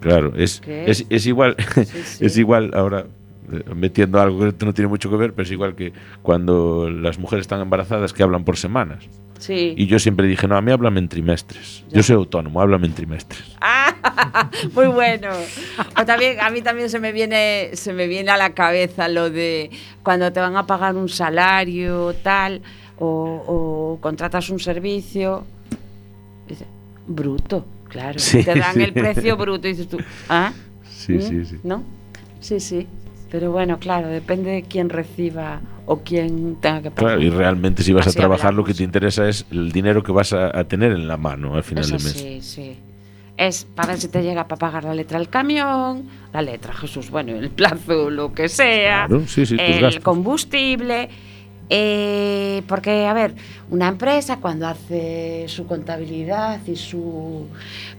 Claro, es, ¿Qué es, igual, Sí, sí. es igual ahora eh, metiendo algo que no tiene mucho que ver, pero es igual que cuando las mujeres están embarazadas que hablan por semanas. Sí. Y yo siempre dije, no, a mí háblame en trimestres. Ya. Yo soy autónomo, háblame en trimestres. Ah, muy bueno. O también, a mí también se me viene, se me viene a la cabeza lo de cuando te van a pagar un salario, tal, o, o contratas un servicio. Bruto, claro. Sí, te dan sí. el precio bruto y dices tú, ¿ah? Sí, ¿Mm? sí, sí. ¿No? Sí, sí. Pero bueno, claro, depende de quién reciba o quién tenga que pagar. Claro, y realmente si vas Así a trabajar lo que te interesa es el dinero que vas a, a tener en la mano al final Eso del mes. sí, sí. Es para ver si te llega para pagar la letra del camión, la letra, Jesús, bueno, el plazo, lo que sea, Claro, sí, sí, el gastos. combustible. Eh, porque, a ver, una empresa cuando hace su contabilidad y su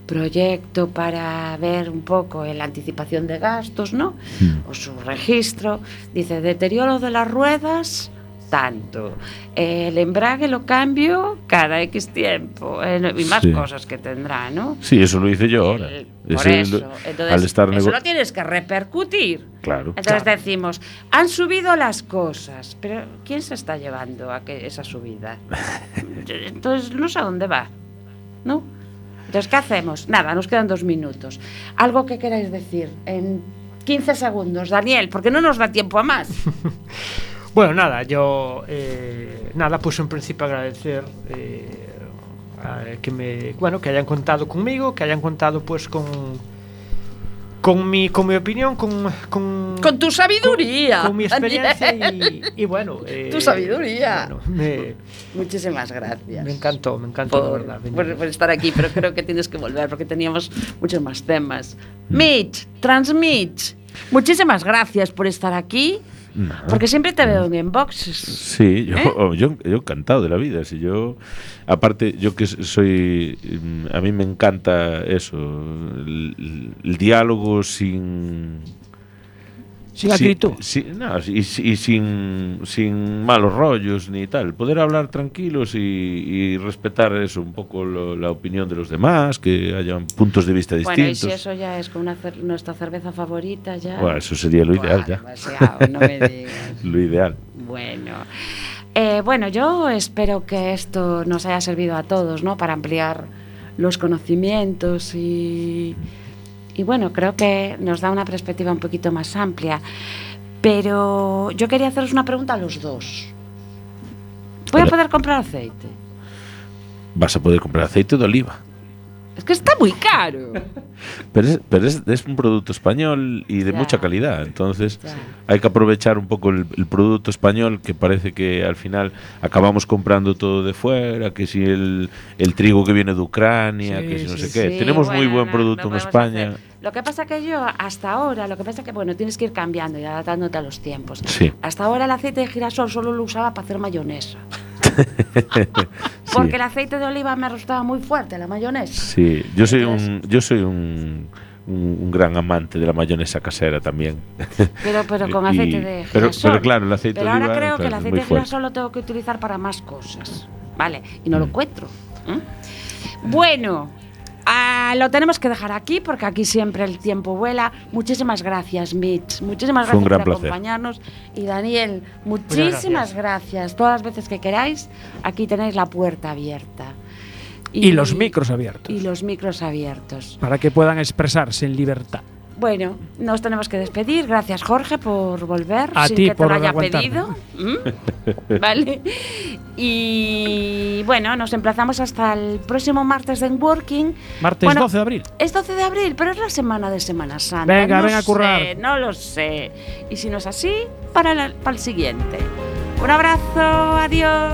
proyecto para ver un poco la anticipación de gastos, ¿no? Mm. O su registro, dice deterioro de las ruedas tanto. El embrague lo cambio cada X tiempo. eh, y más Sí. cosas que tendrá, ¿no? Sí, eso lo hice yo ahora. El- por eso. lo- Entonces, al estar eso lo tienes que repercutir. Claro. Entonces decimos, han subido las cosas, pero ¿quién se está llevando a que esa subida? Entonces no sé a dónde va, ¿no? Entonces, ¿qué hacemos? Nada, nos quedan dos minutos. Algo que queráis decir en 15 segundos, Daniel, porque no nos da tiempo a más. Bueno, nada, yo eh, nada, pues en principio agradecer eh, a- que me bueno que hayan contado conmigo, que hayan contado pues con con mi con mi opinión, con con, Con tu sabiduría. con mi experiencia y, y bueno, eh, Tu sabiduría. bueno, me, Muchísimas gracias. me encantó, me encantó la por, verdad. por- por estar aquí, pero creo que tienes que volver porque teníamos muchos más temas. Mitch, Transmitch, muchísimas gracias por estar aquí. No. Porque siempre te veo en boxes. Sí, yo, ¿Eh? oh, yo, yo encantado de la vida. Si yo, aparte, yo que soy, mm, a mí me encanta eso, el, el diálogo sin, Sin acritud. sí, no, y, y sin, sin malos rollos ni tal. Poder hablar tranquilos y, y respetar eso, un poco lo- la opinión de los demás, que hayan puntos de vista Bueno, y distintos. si eso ya es con una cer- nuestra cerveza favorita, ya. Bueno, eso sería lo ideal Buah, ya. demasiado, no me digas. Lo ideal. Bueno. Eh, bueno, yo espero que esto nos haya servido a todos, ¿no? Para ampliar los conocimientos y, y bueno, creo que nos da una perspectiva un poquito más amplia. Pero yo quería haceros una pregunta a los dos. ¿Voy a poder comprar aceite? Vas a poder comprar aceite de oliva. Es que está muy caro. Pero es, pero es, es un producto español y de Ya. mucha calidad. Entonces Ya. hay que aprovechar un poco el, el producto español que parece que al final acabamos comprando todo de fuera, que si el, el trigo que viene de Ucrania, Sí, que si no sí, sé qué. Sí, Tenemos muy buen producto no en España. hacer. Lo que pasa que yo, hasta ahora, lo que pasa que, bueno, tienes que ir cambiando y adaptándote a los tiempos. Sí. Hasta ahora el aceite de girasol solo lo usaba para hacer mayonesa. Sí. Porque el aceite de oliva me resultaba muy fuerte, la mayonesa. Sí, yo soy Entonces- un, yo soy un, un, un gran amante de la mayonesa casera también. Pero, pero con Y- aceite de girasol. pero claro, el aceite Pero de ahora oliva, creo que el aceite de girasol lo tengo que utilizar para más cosas. ¿Vale? Y no lo Mm. encuentro. ¿eh? Bueno, ah, lo tenemos que dejar aquí porque aquí siempre el tiempo vuela. Muchísimas gracias, Mitch. Muchísimas Fue un gracias gran por placer. acompañarnos. Y Daniel, muchísimas gracias. Todas las veces que queráis, aquí tenéis la puerta abierta. Y los micros abiertos. Y los micros abiertos. Para que puedan expresarse en libertad. Bueno, nos tenemos que despedir. Gracias, Jorge, por volver A sin ti que te por lo haya aguantarme. pedido. ¿Mm? ¿Vale? Y bueno, nos emplazamos hasta el próximo martes de Working. Martes Bueno, 12 de abril. Es 12 de abril, pero es la semana de Semana Santa. Venga, no venga a currar. sé, no lo sé. Y si no es así, para, la- para el siguiente. Un abrazo, adiós.